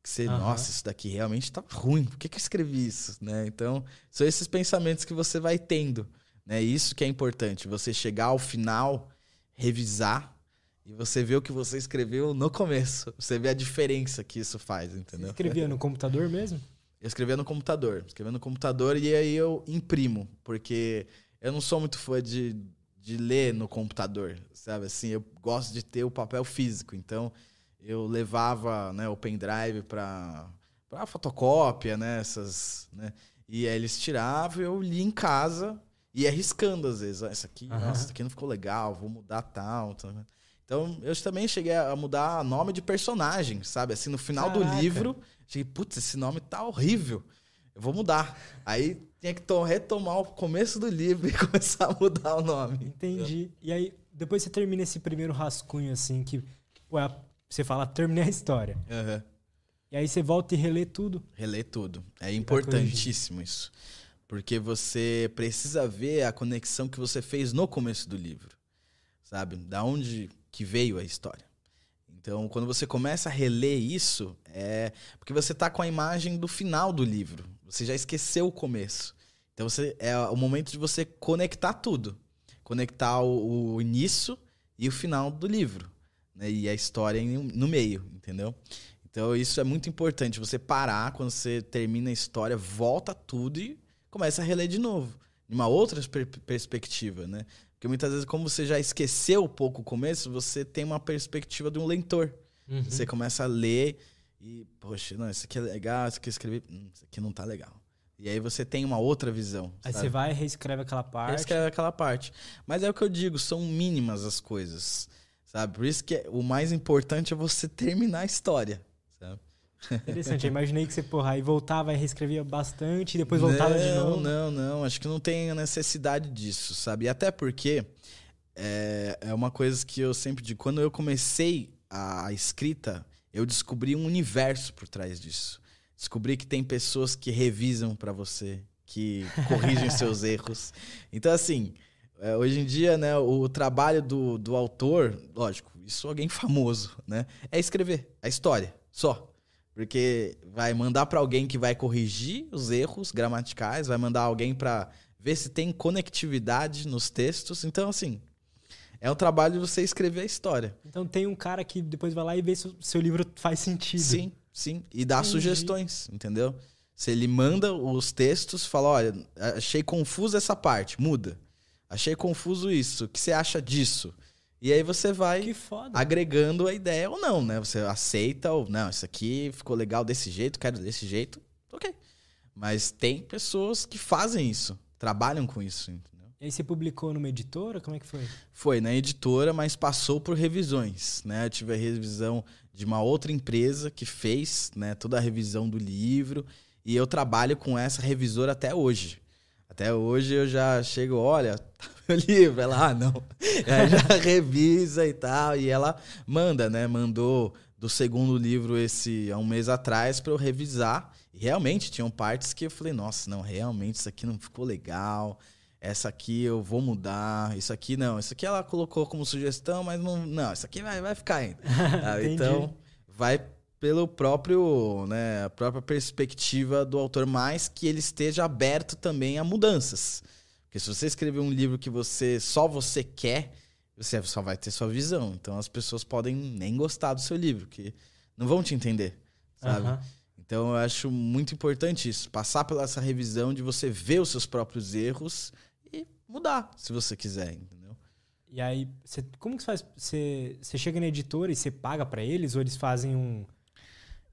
Que você, uhum. nossa, isso daqui realmente tá ruim, por que, que eu escrevi isso, né? Então, são esses pensamentos que você vai tendo, né? Isso que é importante, você chegar ao final, revisar e você vê o que você escreveu no começo. Você vê a diferença que isso faz, entendeu? Você escrevia no computador mesmo? Eu escrevia no computador. Escrevia no computador e aí eu imprimo. Porque eu não sou muito fã de, de ler no computador, sabe? Assim, eu gosto de ter o papel físico. Então, eu levava né, o pendrive para para fotocópia, né? Essas, né? E aí eles tiravam, eu li em casa e arriscando às vezes. Ah, essa aqui, uhum. nossa, isso aqui não ficou legal, vou mudar tal. tal. Então, eu também cheguei a mudar nome de personagem, sabe? Assim, no final Caraca. do livro, cheguei, putz, esse nome tá horrível. Eu vou mudar. Aí tinha que retomar o começo do livro e começar a mudar o nome. Entendi. E aí, depois você termina esse primeiro rascunho, assim, que ué, você fala, terminei a história. Uhum. E aí você volta e relê tudo. Relê tudo. É importantíssimo isso. Porque você precisa ver a conexão que você fez no começo do livro. Sabe? Da onde que veio a história. Então, quando você começa a reler isso, é porque você está com a imagem do final do livro. Você já esqueceu o começo. Então, você, é o momento de você conectar tudo. Conectar o, o início e o final do livro. Né? E a história no meio, entendeu? Então isso é muito importante. Você parar quando você termina a história, volta tudo e começa a reler de novo. De uma outra per perspectiva, né? Porque muitas vezes, como você já esqueceu um pouco o começo, você tem uma perspectiva de um leitor. Uhum. Você começa a ler e, poxa, não, isso aqui é legal, isso aqui eu escrevi, hum, isso aqui não tá legal. E aí você tem uma outra visão. Aí sabe? você vai e reescreve aquela parte. Reescreve aquela parte. Mas é o que eu digo, são mínimas as coisas. Sabe? Por isso que é, o mais importante é você terminar a história. Sabe? Interessante, eu imaginei que você, porra, aí voltava e reescrevia bastante e depois voltava não, de novo. Não, não, acho que não tem necessidade disso, sabe? E até porque é, é uma coisa que eu sempre digo, quando eu comecei a, a escrita, eu descobri um universo por trás disso. Descobri que tem pessoas que revisam para você, que corrigem seus erros. Então, assim, é, hoje em dia, né, o trabalho do, do autor, lógico, isso alguém famoso, né, é escrever a história, só. Porque vai mandar para alguém que vai corrigir os erros gramaticais, vai mandar alguém para ver se tem conectividade nos textos. Então, assim, é um trabalho de você escrever a história. Então tem um cara que depois vai lá e vê se o seu livro faz sentido. Sim, sim. E dá Entendi. sugestões, entendeu? Se ele manda os textos, fala, olha, achei confuso essa parte, muda. Achei confuso isso, o que você acha disso? E aí você vai agregando a ideia ou não, né? Você aceita ou não, isso aqui ficou legal desse jeito, quero desse jeito, ok. Mas tem pessoas que fazem isso, trabalham com isso. E aí você publicou numa editora? Como é que foi? Foi na editora, mas passou por revisões, né? Eu tive a revisão de uma outra empresa que fez, né, toda a revisão do livro, e eu trabalho com essa revisora até hoje. Até hoje eu já chego, olha, tá meu livro, ela, ah, não. Aí já revisa e tal, e ela manda, né? Mandou do segundo livro esse há um mês atrás para eu revisar. E realmente tinham partes que eu falei, nossa, não, realmente isso aqui não ficou legal essa aqui eu vou mudar, isso aqui não, isso aqui ela colocou como sugestão, mas não, não, isso aqui vai, vai ficar ainda. ah, então, vai pelo próprio, né, a própria perspectiva do autor, mais que ele esteja aberto também a mudanças. Porque se você escrever um livro que você só você quer, você só vai ter sua visão. Então as pessoas podem nem gostar do seu livro, que não vão te entender, sabe? Uhum. Então eu acho muito importante isso, passar pela essa revisão de você ver os seus próprios erros mudar, se você quiser, entendeu? E aí, você, como que você faz? Você, você chega na editora e você paga para eles ou eles fazem um.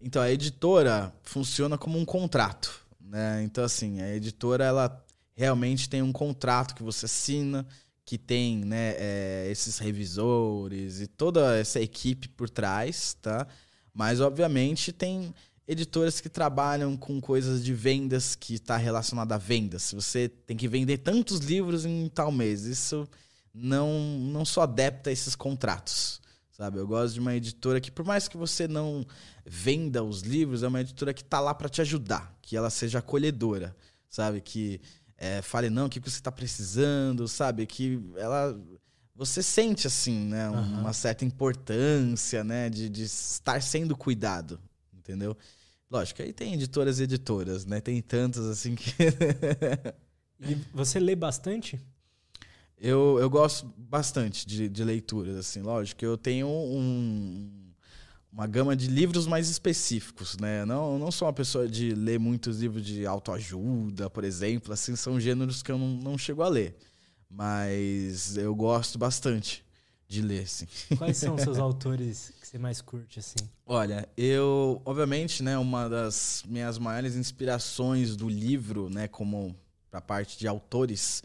Então, a editora funciona como um contrato, né? Então, assim, a editora, ela realmente tem um contrato que você assina, que tem, né, é, esses revisores e toda essa equipe por trás, tá? Mas, obviamente, tem editoras que trabalham com coisas de vendas que está relacionada a vendas. Se você tem que vender tantos livros em tal mês, isso não não sou adepto a esses contratos, sabe? Eu gosto de uma editora que por mais que você não venda os livros, é uma editora que está lá para te ajudar, que ela seja acolhedora, sabe? Que é, fale não, o que você está precisando, sabe? Que ela você sente assim, né, uhum. uma certa importância, né, de, de estar sendo cuidado, entendeu? Lógico, aí tem editoras e editoras, né? Tem tantas assim que. e você lê bastante? Eu, eu gosto bastante de, de leituras, assim, lógico. Eu tenho um, uma gama de livros mais específicos, né? Não, não sou uma pessoa de ler muitos livros de autoajuda, por exemplo, assim, são gêneros que eu não, não chego a ler. Mas eu gosto bastante de ler, sim. Quais são os seus autores que você mais curte, assim? Olha, eu, obviamente, né, uma das minhas maiores inspirações do livro, né, como a parte de autores,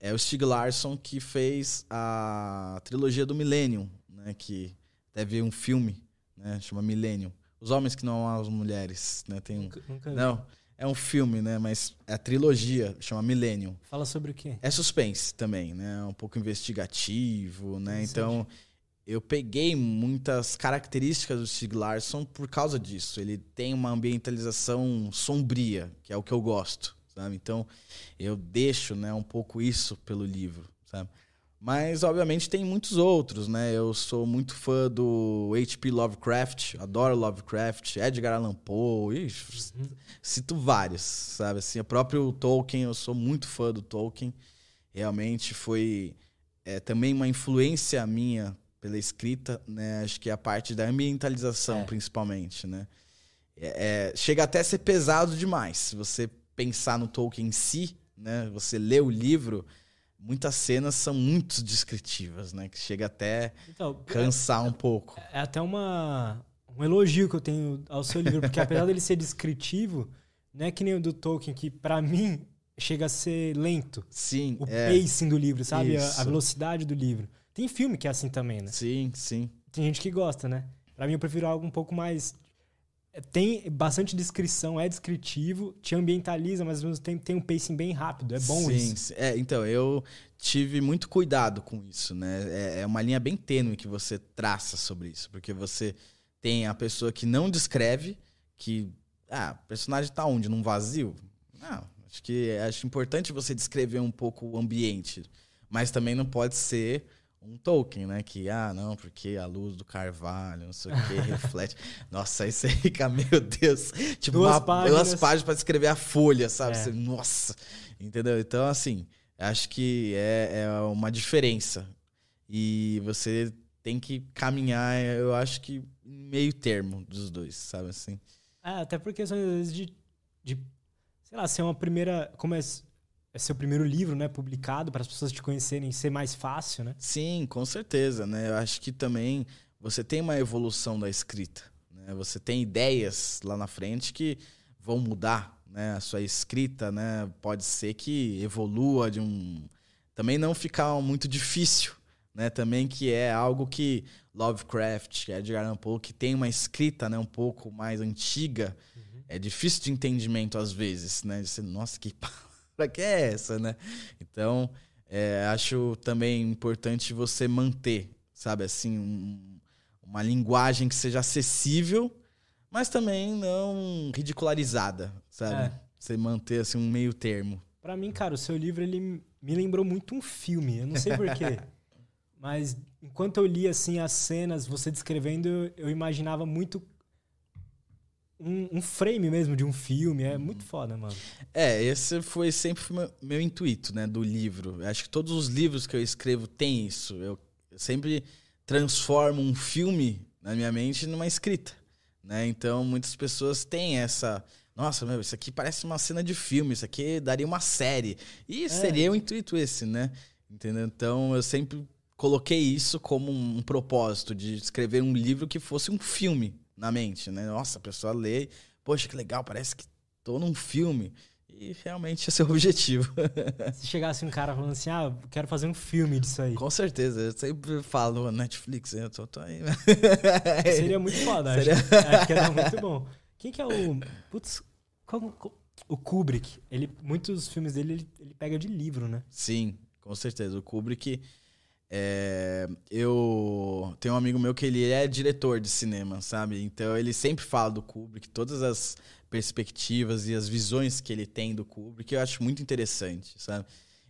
é o Stieg Larsson, que fez a trilogia do Millennium, né, que teve um filme, né, chama Millennium. Os Homens que Não Amam as Mulheres, né, tem um... Nunca, nunca Não, é um filme, né? Mas é a trilogia, chama Millennium. Fala sobre o quê? É suspense também, né? É um pouco investigativo, né? Então, eu peguei muitas características do Stieg Larsson por causa disso. Ele tem uma ambientalização sombria, que é o que eu gosto, sabe? Então, eu deixo, né, um pouco isso pelo livro, sabe? Mas, obviamente, tem muitos outros, né? Eu sou muito fã do H.P. Lovecraft, adoro Lovecraft, Edgar Allan Poe, ixi, uhum. cito vários, sabe? Assim, o próprio Tolkien, eu sou muito fã do Tolkien. Realmente foi é, também uma influência minha pela escrita, né? Acho que é a parte da ambientalização, é. principalmente, né? É, é, chega até a ser pesado demais. Se você pensar no Tolkien em si, né? Você lê o livro, muitas cenas são muito descritivas, né? Que chega até então, cansar é, um pouco. É até uma, um elogio que eu tenho ao seu livro, porque apesar dele ser descritivo, não é que nem o do Tolkien, que para mim chega a ser lento. Sim. O é. pacing do livro, sabe? A, a, velocidade do livro. Tem filme que é assim também, né? Sim, sim. Tem gente que gosta, né? Pra mim, eu prefiro algo um pouco mais. Tem bastante descrição, é descritivo, te ambientaliza, mas ao mesmo tempo tem um pacing bem rápido. É bom sim, isso. Sim, é, então, eu tive muito cuidado com isso, né? É, é uma linha bem tênue que você traça sobre isso, porque você tem a pessoa que não descreve, que. Ah, o personagem tá onde? Num vazio? Não, acho que acho importante você descrever um pouco o ambiente. Mas também não pode ser um Tolkien, né? Que, ah, não, porque a luz do carvalho, não sei o que, reflete. Nossa, aí você fica, meu Deus. Tipo, duas, uma, páginas. duas páginas pra descrever a folha, sabe? É. Você, nossa, entendeu? Então, assim, acho que é, é uma diferença. E você tem que caminhar, eu acho que meio termo dos dois, sabe assim? É, até por questões, às vezes, de, de sei lá, ser uma primeira. Como é, é seu primeiro livro, né? Publicado, para as pessoas te conhecerem ser mais fácil, né? Sim, com certeza, né? Eu acho que também você tem uma evolução da escrita. Né? Você tem ideias lá na frente que vão mudar, né? A sua escrita, né? Pode ser que evolua de um. Também não ficar muito difícil, né? Também que é algo que Lovecraft, Edgar Allan Poe, que tem uma escrita, né? Um pouco mais antiga é difícil de entendimento às vezes, né? Você, nossa, que palavra que é essa, né? Então, é, acho também importante você manter, sabe, assim, um, uma linguagem que seja acessível, mas também não ridicularizada, sabe? É. Você manter assim um meio termo. Para mim, cara, o seu livro ele me lembrou muito um filme. Eu não sei porquê. mas enquanto eu li assim as cenas, você descrevendo, eu imaginava muito um, um, frame mesmo de um filme. É muito foda, mano. É, esse foi sempre meu, meu intuito, né, do livro. Acho que todos os livros que eu escrevo têm isso. Eu, sempre transformo um filme na minha mente numa escrita, né? Então, muitas pessoas têm essa nossa, meu, isso aqui parece uma cena de filme, isso aqui daria uma série. E é. seria o intuito esse, né? Entendeu? Então, eu sempre coloquei isso como um propósito de escrever um livro que fosse um filme, na mente, né? Nossa, a pessoa lê, poxa, que legal, parece que tô num filme. E realmente esse é o objetivo. Se chegasse um cara falando assim, ah, quero fazer um filme disso aí. Com certeza, eu sempre falo Netflix, eu tô, tô aí. Seria muito foda, Seria... acho, acho que era muito bom. Quem que é o. Putz, qual, qual, o Kubrick, ele, muitos filmes dele ele, ele pega de livro, né? Sim, com certeza. O Kubrick é, eu tenho um amigo meu que ele é diretor de cinema, sabe? Então ele sempre fala do Kubrick, todas as perspectivas e as visões que ele tem do Kubrick, eu acho muito interessante, sabe?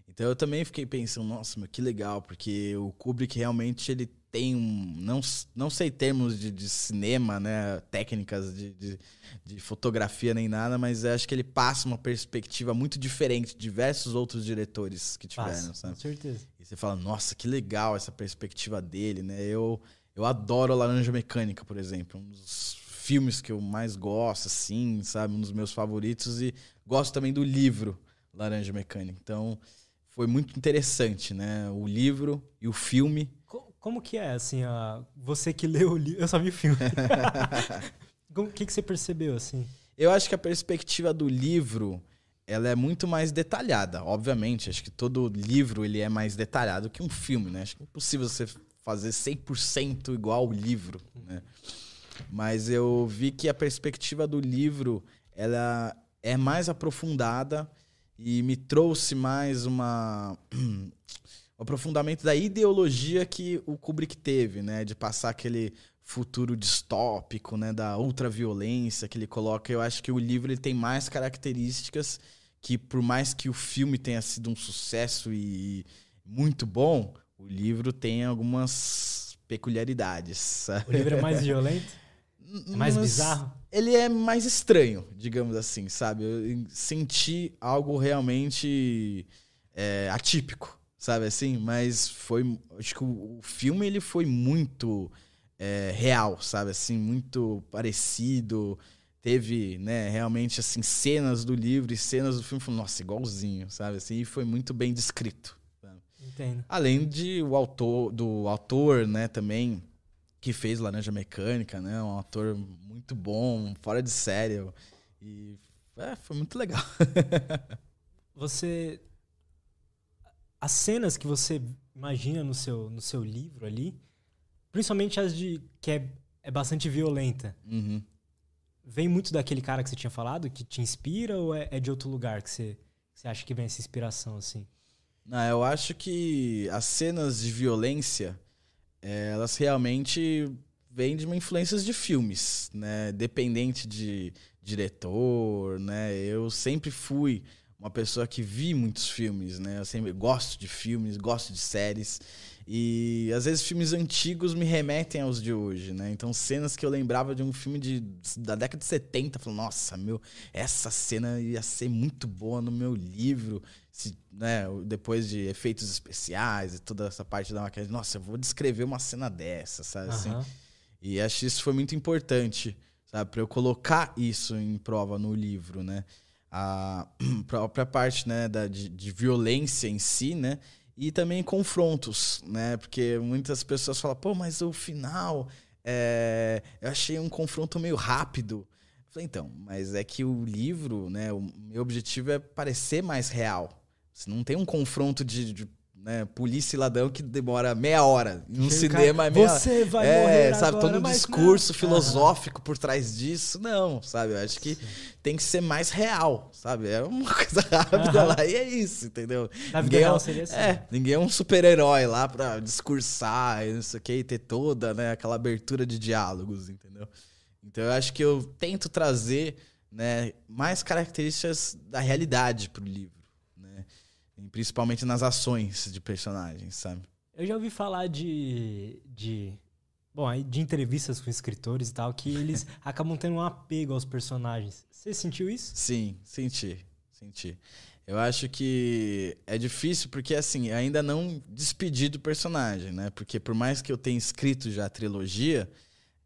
Então eu também fiquei pensando, nossa, meu, que legal, porque o Kubrick realmente ele tem um. Não, não sei termos de, de cinema, né? Técnicas de, de, de, fotografia nem nada, mas acho que ele passa uma perspectiva muito diferente de diversos outros diretores que tiveram, passa, sabe? Com certeza. E você fala, nossa, que legal essa perspectiva dele, né? Eu, eu adoro Laranja Mecânica, por exemplo. Um dos filmes que eu mais gosto, assim, sabe? Um dos meus favoritos. E gosto também do livro Laranja Mecânica. Então, foi muito interessante, né? O livro e o filme como que é, assim, a... você que leu o livro... Eu só vi o filme. O que, que você percebeu, assim? Eu acho que a perspectiva do livro ela é muito mais detalhada. Obviamente, acho que todo livro ele é mais detalhado que um filme, né? Acho que é impossível você fazer 100% igual o livro, né? Mas eu vi que a perspectiva do livro ela é mais aprofundada e me trouxe mais uma o aprofundamento da ideologia que o Kubrick teve, né? De passar aquele futuro distópico, né? Da ultraviolência que ele coloca. Eu acho que o livro ele tem mais características que, por mais que o filme tenha sido um sucesso e muito bom, o livro tem algumas peculiaridades. O livro é mais violento? É mais Mas bizarro? Ele é mais estranho, digamos assim, sabe? Eu senti algo realmente é, atípico sabe assim? Mas foi. Acho que o, o filme ele foi muito é, real, sabe assim? Muito parecido. Teve, né, realmente, assim, cenas do livro e cenas do filme. Nossa, igualzinho, sabe assim? E foi muito bem descrito. Sabe? Entendo. Além de o autor, do autor, né, também, que fez Laranja Mecânica, né? Um ator muito bom, fora de série. E é, foi muito legal. você. As cenas que você imagina no seu, no seu livro ali, principalmente as de que é, é bastante violenta, Uhum. vem muito daquele cara que você tinha falado, que te inspira, ou é, é de outro lugar que você, que você acha que vem essa inspiração, assim? Não, eu acho que as cenas de violência, elas realmente vêm de uma influências de filmes, né? Dependente de diretor, né? Eu sempre fui uma pessoa que vi muitos filmes, né? Eu sempre gosto de filmes, gosto de séries. E às vezes filmes antigos me remetem aos de hoje, né? Então cenas que eu lembrava de um filme de, da década de 70, eu falo, nossa, meu, essa cena ia ser muito boa no meu livro. Se, né, depois de efeitos especiais e toda essa parte da maquiagem, nossa, eu vou descrever uma cena dessa, sabe? Assim, Aham. e acho que isso foi muito importante, sabe? Para eu colocar isso em prova no livro, né? A própria parte, né, da, de, de violência em si, né? E também confrontos, né? Porque muitas pessoas falam, pô, mas o final, é, eu achei um confronto meio rápido. Eu falei, então, mas é que o livro, né? O meu objetivo é parecer mais real. Você não tem um confronto de, de, né, polícia e ladrão que demora meia hora. No cinema é meia Você vai é, morrer sabe, agora, todo um discurso não." filosófico por trás disso. Não, sabe? Eu acho que tem que ser mais real, sabe? É uma coisa rápida lá e é isso, entendeu? Na vida Ninguém é, real um- seria assim. é, ninguém é um super-herói lá pra discursar e não sei o que, e ter toda né, aquela abertura de diálogos, entendeu? Então eu acho que eu tento trazer né, mais características da realidade pro livro, principalmente nas ações de personagens, sabe? Eu já ouvi falar de. de bom, aí de entrevistas com escritores e tal, que eles acabam tendo um apego aos personagens. Você sentiu isso? Sim, senti, senti. Eu acho que é difícil porque, assim, ainda não despedi do personagem, né? Porque por mais que eu tenha escrito já a trilogia,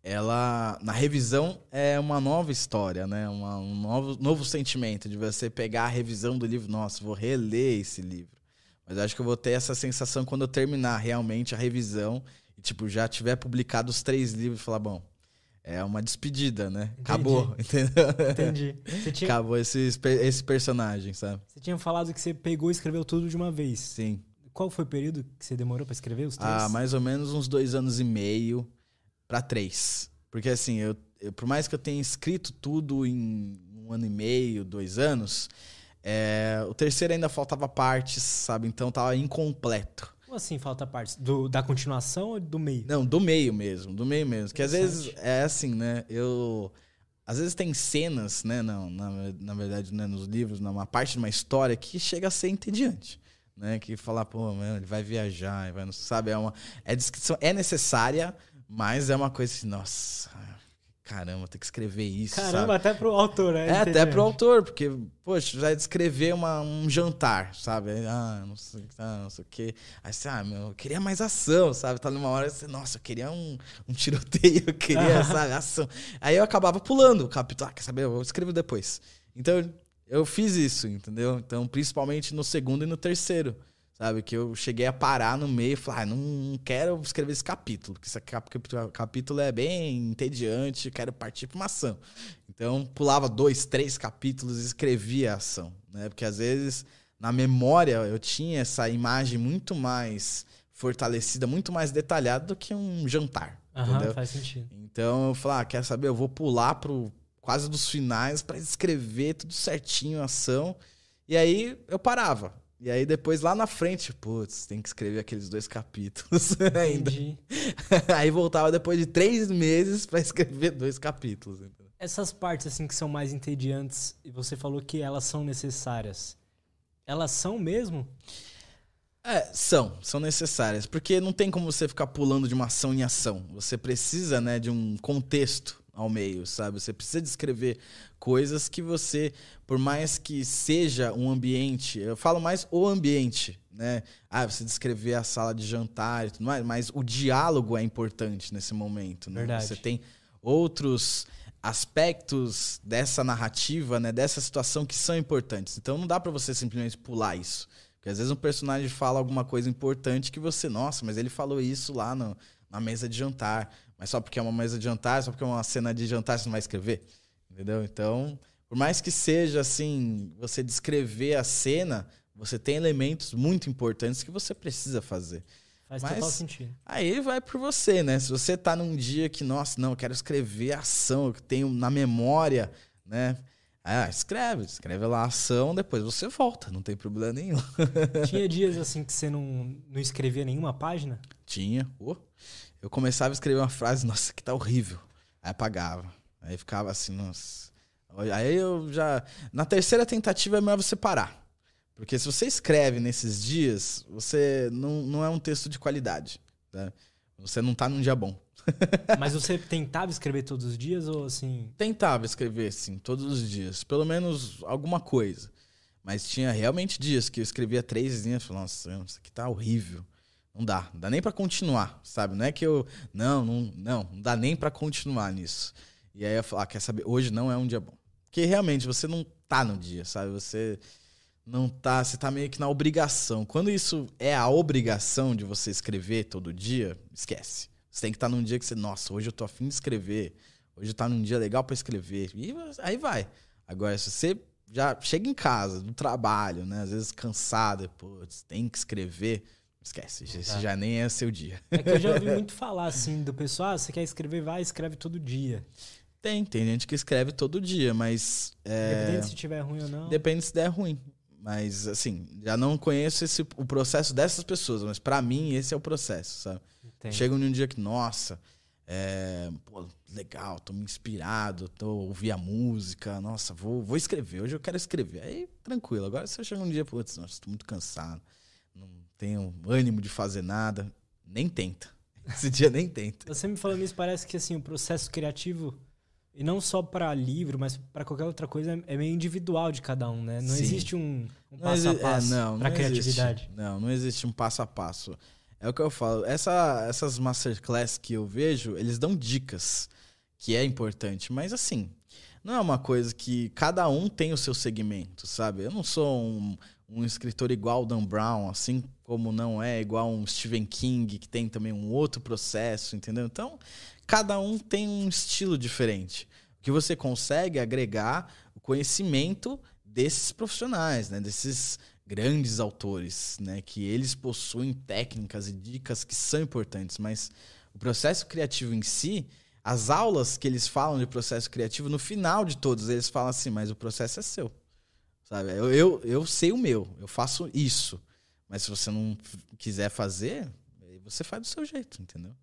ela, na revisão, é uma nova história, né? Uma- um novo, novo sentimento de você pegar a revisão do livro. Nossa, vou reler esse livro. Mas acho que eu vou ter essa sensação quando eu terminar realmente a revisão e, tipo, já tiver publicado os três livros e falar, bom, é uma despedida, né? Entendi. Acabou, entendeu? Entendi. Tinha, Acabou esse, esse personagem, sabe? você tinha falado que você pegou e escreveu tudo de uma vez. Sim. Qual foi o período que você demorou pra escrever os três? Há mais ou menos uns dois anos e meio pra três. Porque assim, eu, eu- por mais que eu tenha escrito tudo em um ano e meio, dois anos, é, o terceiro ainda faltava partes, sabe? Então tava incompleto. Como assim falta parte? Do, da continuação ou do meio? Não, do meio mesmo, do meio mesmo. Que às vezes é assim, né? Eu. Às vezes tem cenas, né? Não, na, na verdade, né, nos livros, numa parte de uma história que chega a ser entediante. Né? Que falar, pô, mano, ele vai viajar, vai, não sabe? É uma. É descrição, é necessária, mas é uma coisa assim, nossa, caramba, tem que escrever isso. sabe? Caramba, até pro autor, né? É, até pro autor, porque, poxa, vai descrever uma, um jantar, sabe? Ah, não sei, ah, não sei o quê. Aí você, ah, meu, eu queria mais ação, sabe? Tá numa hora, você, nossa, eu queria um, um tiroteio, eu queria, sabe, ação. Aí eu acabava pulando o capítulo, ah, quer saber, eu escrevo depois. Então, eu fiz isso, entendeu? Então, principalmente no segundo e no terceiro, sabe? Que eu cheguei a parar no meio e falar, ah, não quero escrever esse capítulo, porque esse cap- capítulo- é bem entediante, quero partir pra uma ação. Então, pulava dois, três capítulos e escrevia a ação, né? Porque às vezes, na memória, eu tinha essa imagem muito mais fortalecida, muito mais detalhada do que um jantar, Aham, faz sentido. Então, eu falei, ah, quer saber? Eu vou pular pro quase dos finais pra escrever tudo certinho a ação. E aí, eu parava. E aí, depois, lá na frente, putz, tem que escrever aqueles dois capítulos ainda. Entendi. aí, voltava depois de três meses pra escrever dois capítulos. Essas partes assim que são mais entediantes e você falou que elas são necessárias. Elas são mesmo? É, são, são necessárias, porque não tem como você ficar pulando de uma ação em ação. Você precisa, né, de um contexto, ao meio, sabe? Você precisa descrever coisas que você, por mais que seja um ambiente, eu falo mais o ambiente, né? Ah, você descrever a sala de jantar e tudo mais, mas o diálogo é importante nesse momento, né? Verdade. Você tem outros aspectos dessa narrativa, né, dessa situação que são importantes. Então não dá para você simplesmente pular isso. Porque às vezes um personagem fala alguma coisa importante que você, nossa, mas ele falou isso lá no, na mesa de jantar. Mas só porque é uma mesa de jantar, só porque é uma cena de jantar, você não vai escrever. Entendeu? Então, por mais que seja assim, você descrever a cena, você tem elementos muito importantes que você precisa fazer. Faz Mas total sentido. Aí vai por você, né? Se você tá num dia que, nossa, não, eu quero escrever a ação, eu tenho na memória, né? Ah, escreve, escreve lá a ação, depois você volta, não tem problema nenhum. Tinha dias assim que você não, não escrevia nenhuma página? Tinha. Oh. Eu começava a escrever uma frase, nossa, que tá horrível. Aí apagava. Aí ficava assim, nossa. Aí eu já. Na terceira tentativa é melhor você parar. Porque se você escreve nesses dias, você não, não é um texto de qualidade. Né? Você não tá num dia bom. Mas você tentava escrever todos os dias ou assim? Tentava escrever, sim, todos os dias. Pelo menos alguma coisa. Mas tinha realmente dias que eu escrevia três linhas e falava, nossa, isso aqui tá horrível. Não dá, não dá nem para continuar, sabe? Não é que eu. Não, não, não, não dá nem para continuar nisso. E aí eu falar, ah, quer saber? Hoje não é um dia bom. Porque realmente você não tá no dia, sabe? Você não tá, você tá meio que na obrigação. Quando isso é a obrigação de você escrever todo dia, esquece. Você tem que estar tá num dia que você, nossa, hoje eu tô afim de escrever. Hoje tá num dia legal para escrever. E aí vai. Agora, se você já chega em casa, do trabalho, né? Às vezes cansado, pô, tem que escrever. Esquece, esse já nem é seu dia. É que eu já ouvi muito falar assim do pessoal, ah, você quer escrever, vai, escreve todo dia. Tem, tem gente que escreve todo dia, mas. É... Depende se tiver ruim ou não. Depende se der ruim. Mas, assim, já não conheço esse, o processo dessas pessoas, mas para mim esse é o processo, sabe? Entendi. Chega num dia que, nossa, é, pô, legal, tô me inspirado, tô ouvir a música, nossa, vou, vou escrever, hoje eu quero escrever. Aí, tranquilo. Agora, eu chego um dia, putz, nossa, tô muito cansado, tenho ânimo de fazer nada, nem tenta. Esse dia nem tenta. Você me falando isso, parece que, assim, o processo criativo e não só para livro, mas para qualquer outra coisa, é meio individual de cada um, né? Não Sim. existe um, um passo a passo é, para criatividade. Existe. Não, não existe um passo a passo. É o que eu falo. Essa, essas masterclass que eu vejo, eles dão dicas, que é importante. Mas assim, não é uma coisa que cada um tem o seu segmento, sabe? Eu não sou um, um escritor igual Dan Brown, assim como não é igual um Stephen King, que tem também um outro processo, entendeu? Então, cada um tem um estilo diferente. O que você consegue agregar o conhecimento desses profissionais, né? desses grandes autores, né? que eles possuem técnicas e dicas que são importantes, mas o processo criativo em si, as aulas que eles falam de processo criativo, no final de todos eles falam assim, mas o processo é seu. Sabe? Eu, eu, eu sei o meu, eu faço isso. Mas se você não quiser fazer, você faz do seu jeito, entendeu?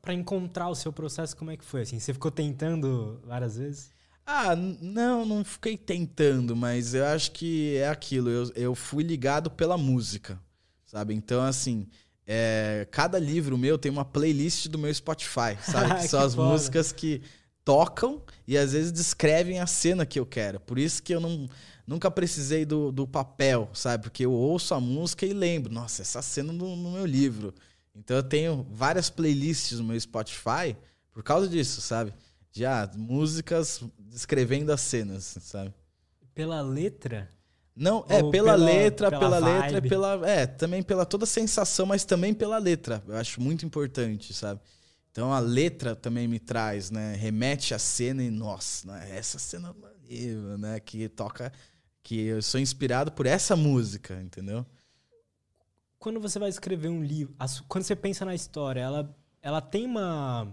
para encontrar o seu processo, como é que foi? Assim, você ficou tentando várias vezes? Ah, não, não fiquei tentando, mas eu acho que é aquilo. Eu, eu fui ligado pela música, sabe? Então, assim, é, cada livro meu tem uma playlist do meu Spotify, sabe? Que são que as foda. músicas que tocam e às vezes descrevem a cena que eu quero. Por isso que eu não, nunca precisei do, do papel, sabe? Porque eu ouço a música e lembro, nossa, essa cena no, no meu livro. Então eu tenho várias playlists no meu Spotify por causa disso, sabe? De ah, músicas descrevendo as cenas, sabe? Pela letra? Não, é pela, pela letra, pela, pela letra, pela é, também pela toda a sensação, mas também pela letra. Eu acho muito importante, sabe? Então a letra também me traz, né? Remete à cena e nossa, né? essa cena né? Que toca, que eu sou inspirado por essa música, entendeu? quando você vai escrever um livro, quando você pensa na história, ela, ela tem uma,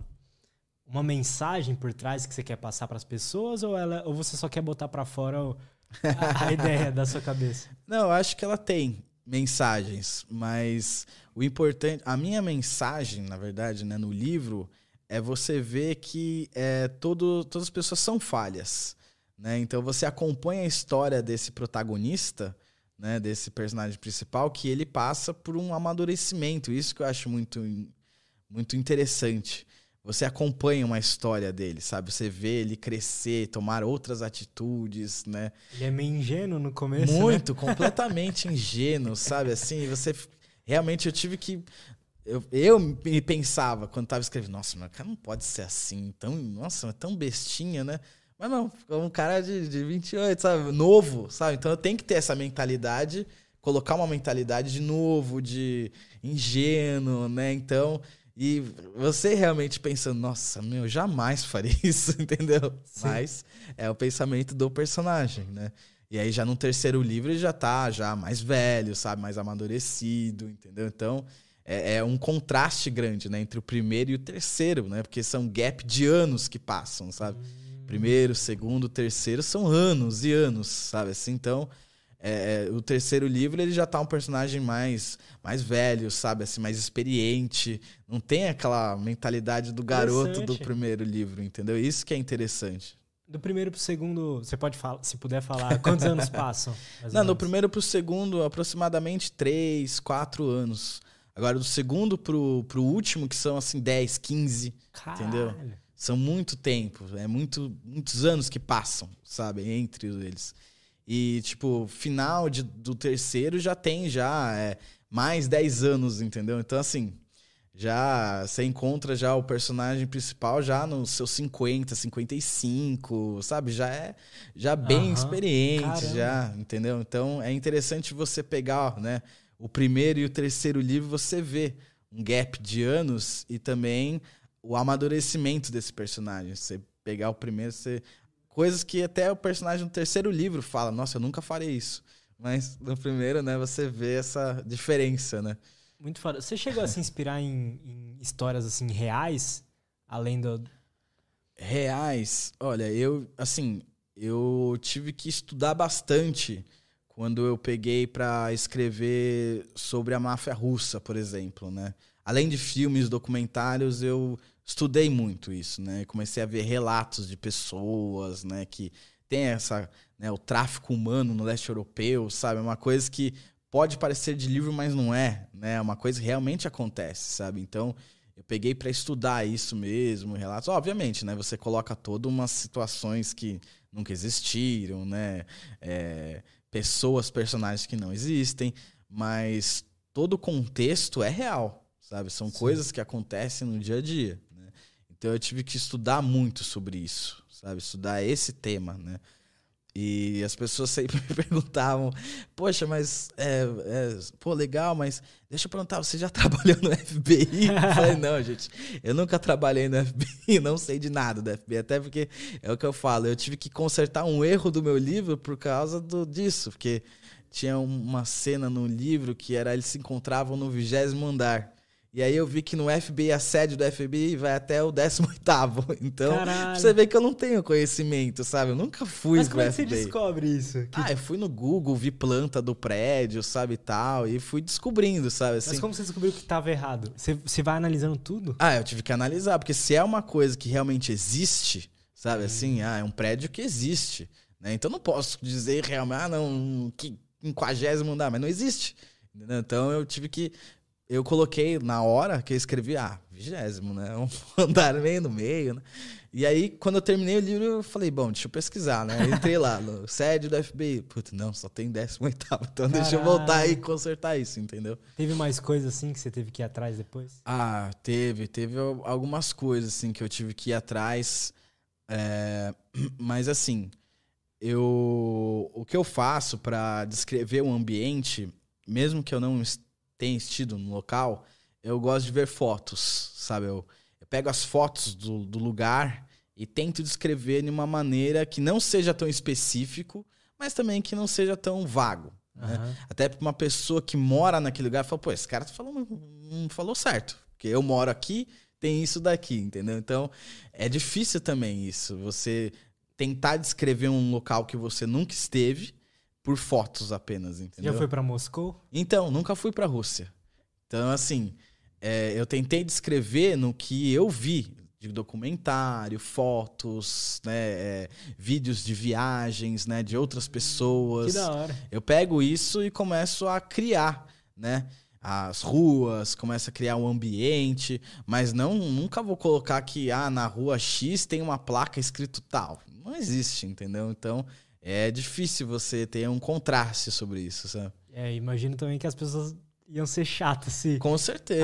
uma mensagem por trás que você quer passar para as pessoas ou, ela, ou você só quer botar para fora a, a ideia da sua cabeça? Não, eu acho que ela tem mensagens, mas o importante, a minha mensagem, na verdade, né, no livro, é você ver que é, todo, todas as pessoas são falhas. Né? Então você acompanha a história desse protagonista né, desse personagem principal, que ele passa por um amadurecimento. Isso que eu acho muito, muito interessante. você acompanha uma história dele, sabe? Você vê ele crescer, tomar outras atitudes, né? Ele é meio ingênuo no começo, Muito, né? completamente ingênuo, sabe? Assim, você... Realmente eu tive que... Eu, eu me pensava quando tava escrevendo, nossa, o cara não pode ser assim, tão, nossa, é tão bestinha, né? Mas não, um cara de, de 28, sabe? Novo, sabe? Então eu tenho que ter essa mentalidade, colocar uma mentalidade de novo, de ingênuo, né? Então, e você realmente pensando, nossa, meu, jamais faria isso, entendeu? Sim. Mas é o pensamento do personagem, né? E aí já no terceiro livro ele já tá já mais velho, sabe? Mais amadurecido, entendeu? Então, é, é, um contraste grande, né? Entre o primeiro e o terceiro, né? Porque são gap de anos que passam, sabe? Hum. Primeiro, segundo, terceiro são anos e anos, sabe? Assim, então, é, é, o terceiro livro ele já tá um personagem mais mais velho, sabe? Assim, mais experiente. Não tem aquela mentalidade do garoto do primeiro livro, entendeu? Isso que é interessante. Do primeiro pro segundo, você pode falar, se puder falar, quantos anos passam? Não, do primeiro pro segundo, aproximadamente três, quatro anos. Agora, do segundo pro, pro último, que são assim 10, 15, Caralho. entendeu? São muito tempo, é muito, muitos anos que passam, sabe, entre eles. E, tipo, final de, do terceiro já tem já é, mais 10 anos, entendeu? Então, assim, já você encontra já o personagem principal já nos seus 50, 55, sabe? Já é já bem uhum. experiente, Caramba. já, entendeu? Então, é interessante você pegar, né, o primeiro e o terceiro livro, você vê um gap de anos e também o amadurecimento desse personagem. Você pegar o primeiro, você. Coisas que até o personagem no terceiro livro fala, nossa, eu nunca farei isso. Mas no primeiro, né, você vê essa diferença, né? Muito foda. Você chegou a se inspirar em, em histórias assim reais, além do reais? Olha, eu assim, eu tive que estudar bastante quando eu peguei para escrever sobre a máfia russa, por exemplo, né? Além de filmes, documentários, eu estudei muito isso, né? Comecei a ver relatos de pessoas, né, que tem essa, né, o tráfico humano no leste europeu, sabe? É uma coisa que pode parecer de livro, mas não é, né? É uma coisa que realmente acontece, sabe? Então, eu peguei para estudar isso mesmo, relatos. Obviamente, né? Você coloca todas umas situações que nunca existiram, né? É, pessoas, personagens que não existem, mas todo o contexto é real, sabe? São Sim. coisas que acontecem no dia a dia. Então eu tive que estudar muito sobre isso, sabe? Estudar esse tema, né? E as pessoas sempre me perguntavam, poxa, mas é, é, pô, legal, mas deixa eu perguntar, você já trabalhou no FBI? eu falei, não, gente, eu nunca trabalhei no FBI, não sei de nada do FBI, até porque é o que eu falo, eu tive que consertar um erro do meu livro por causa do, disso, porque tinha uma cena no livro que era eles se encontravam no vigésimo andar. E aí eu vi que no FBI, a sede do FBI vai até o 18 Então, você vê que eu não tenho conhecimento, sabe? Eu nunca fui Mas como é que você descobre isso? Que... Ah, eu fui no Google, vi planta do prédio, sabe, tal, e fui descobrindo, sabe? Assim... Mas como você descobriu que estava errado? Você, você vai analisando tudo? Ah, eu tive que analisar, porque se é uma coisa que realmente existe, sabe, hum. assim, ah, é um prédio que existe, né? Então não posso dizer realmente, ah, não, que quinquagésimo andar, mas não existe. Então eu tive que eu coloquei na hora que eu escrevi, ah, vigésimo, né? Um andar meio no meio, né? E aí, quando eu terminei o livro, eu falei, bom, deixa eu pesquisar, né? Eu entrei lá no sede do FBI. Putz, não, só tem 18 Então Caralho. deixa eu voltar e consertar isso, entendeu? Teve mais coisas assim que você teve que ir atrás depois? Ah, teve. Teve algumas coisas assim que eu tive que ir atrás. É... Mas assim, eu o que eu faço para descrever o ambiente, mesmo que eu não tem estido no local, eu gosto de ver fotos, sabe? Eu, eu pego as fotos do, do lugar e tento descrever de uma maneira que não seja tão específico, mas também que não seja tão vago. Uhum. Né? Até para uma pessoa que mora naquele lugar fala, pô, esse cara tá falando, não falou certo. Porque eu moro aqui, tem isso daqui, entendeu? Então, é difícil também isso. Você tentar descrever um local que você nunca esteve por fotos apenas, entendeu? Já foi para Moscou? Então, nunca fui para Rússia. Então, assim, é, eu tentei descrever no que eu vi de documentário, fotos, né, é, vídeos de viagens, né, de outras pessoas. Que da hora. Eu pego isso e começo a criar, né? as ruas, começa a criar um ambiente, mas não nunca vou colocar que ah, na rua X tem uma placa escrito tal. Não existe, entendeu? Então é difícil você ter um contraste sobre isso, sabe? É, imagino também que as pessoas iam ser chatas se. Com certeza.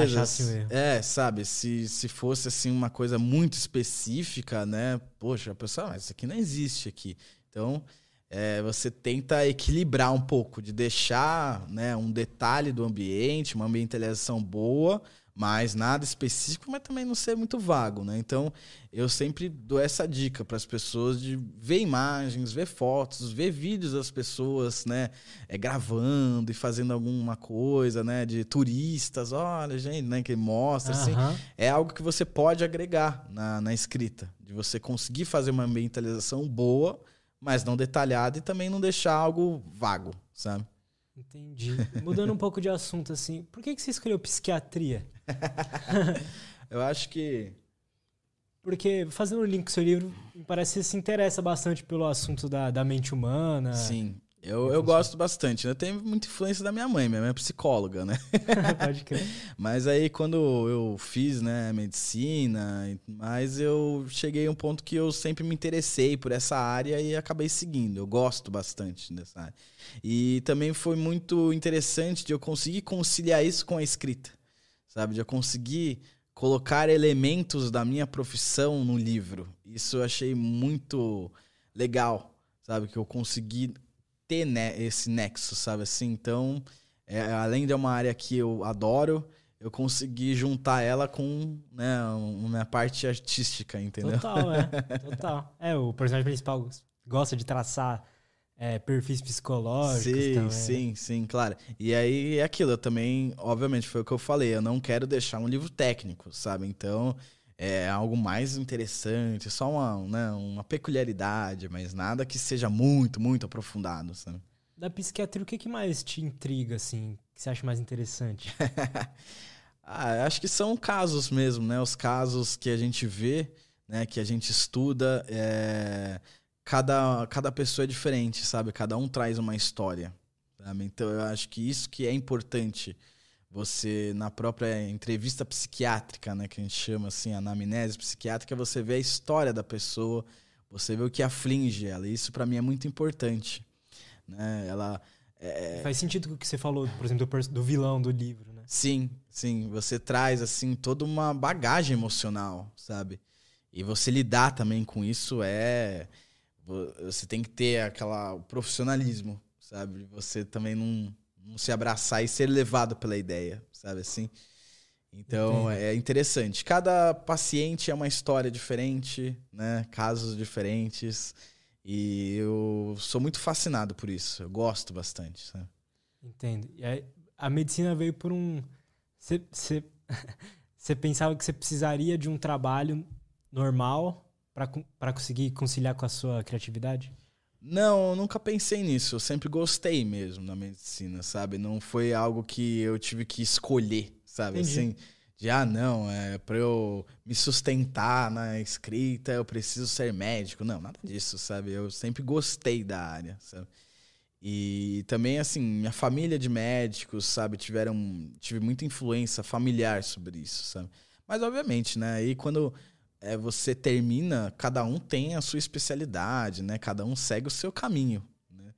É, sabe, se, se fosse assim uma coisa muito específica, né? Poxa, a pessoa, mas isso aqui não existe aqui. Então, é, você tenta equilibrar um pouco, de deixar né, um detalhe do ambiente, uma ambientalização boa, mas nada específico, mas também não ser muito vago, né? Então, eu sempre dou essa dica para as pessoas de ver imagens, ver fotos, ver vídeos das pessoas, né, é, gravando e fazendo alguma coisa, né, de turistas, olha, gente, né, que mostra, uhum. assim, é algo que você pode agregar na, na escrita, de você conseguir fazer uma ambientalização boa, mas não detalhada e também não deixar algo vago, sabe? Entendi. Mudando um pouco de assunto, assim, por que, que você escolheu psiquiatria? eu acho que. Porque, fazendo o um link com o seu livro, parece que você se interessa bastante pelo assunto da, da mente humana. Sim. Eu, eu gosto bastante. Eu tenho muita influência da minha mãe, minha mãe é psicóloga, né? Pode crer. Mas aí quando eu fiz, né, medicina, mas eu cheguei a um ponto que eu sempre me interessei por essa área e acabei seguindo. Eu gosto bastante dessa área. E também foi muito interessante de eu conseguir conciliar isso com a escrita, sabe? De eu conseguir colocar elementos da minha profissão no livro. Isso eu achei muito legal, sabe? Que eu consegui ter né, esse nexo, sabe assim? Então, é, além de uma área que eu adoro, eu consegui juntar ela com né, uma parte artística, entendeu? Total, é. Total. É, o personagem principal gosta de traçar é, perfis psicológicos. Sim, também. Né? sim, sim, claro. E aí é aquilo, eu também, obviamente, foi o que eu falei, eu não quero deixar um livro técnico, sabe? Então, é algo mais interessante, só uma, né, uma peculiaridade, mas nada que seja muito, muito aprofundado, sabe? Da psiquiatria, o que, que mais te intriga, assim, que você acha mais interessante? ah, acho que são casos mesmo, né? Os casos que a gente vê, né, que a gente estuda, é... cada, cada pessoa é diferente, sabe? Cada um traz uma história. Sabe? Então eu acho que isso que é importante você, na própria entrevista psiquiátrica, né, que a gente chama assim, anamnese psiquiátrica, você vê a história da pessoa, você vê o que aflige ela. E isso para mim é muito importante. Né? Ela. É... Faz sentido o que você falou, por exemplo, do, do vilão do livro, né? Sim, sim. Você traz, assim, toda uma bagagem emocional, sabe? E você lidar também com isso é. Você tem que ter aquela profissionalismo, sabe? Você também não não se abraçar e ser levado pela ideia, sabe assim? Então Entendi. é interessante. Cada paciente é uma história diferente, né? Casos diferentes. E eu sou muito fascinado por isso. Eu gosto bastante. Sabe? Entendo. E aí, a medicina veio por um. Você pensava que você precisaria de um trabalho normal para conseguir conciliar com a sua criatividade? Não, eu nunca pensei nisso. Eu sempre gostei mesmo da medicina, sabe? Não foi algo que eu tive que escolher, sabe? Entendi. Assim, de ah, não, é para eu me sustentar na escrita, eu preciso ser médico. Não, nada disso, sabe? Eu sempre gostei da área, sabe? E também, assim, minha família de médicos, sabe, tiveram. Tive muita influência familiar sobre isso, sabe? Mas, obviamente, né? Aí quando é, você termina, cada um tem a sua especialidade, né? Cada um segue o seu caminho, né?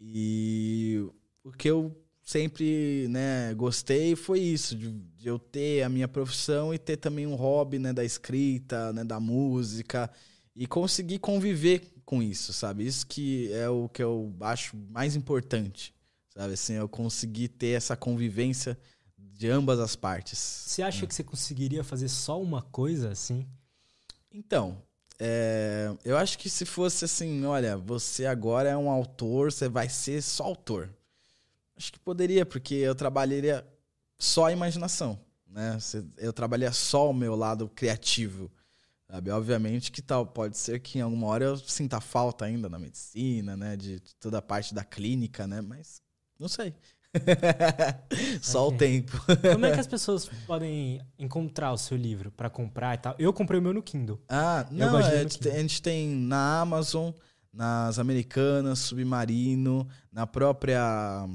E o que eu sempre, né, gostei foi isso, de, de, eu ter a minha profissão e ter também um hobby, né, da escrita, né, da música e conseguir conviver com isso, sabe? Isso que é o que eu acho mais importante, sabe? Assim, eu conseguir ter essa convivência de ambas as partes. Você acha né? que você conseguiria fazer só uma coisa assim? Então, é, eu acho que se fosse assim, olha, você agora é um autor, você vai ser só autor. Acho que poderia, porque eu trabalharia só a imaginação, né? Eu trabalharia só o meu lado criativo, sabe? Obviamente que tal, pode ser que em alguma hora eu sinta falta ainda na medicina, né? De, de toda a parte da clínica, né? Mas não sei. Só okay. o tempo. Como é que as pessoas podem encontrar o seu livro para comprar e tal? Eu comprei o meu no Kindle. Ah, não, é, a gente tem na Amazon, nas Americanas, Submarino, na própria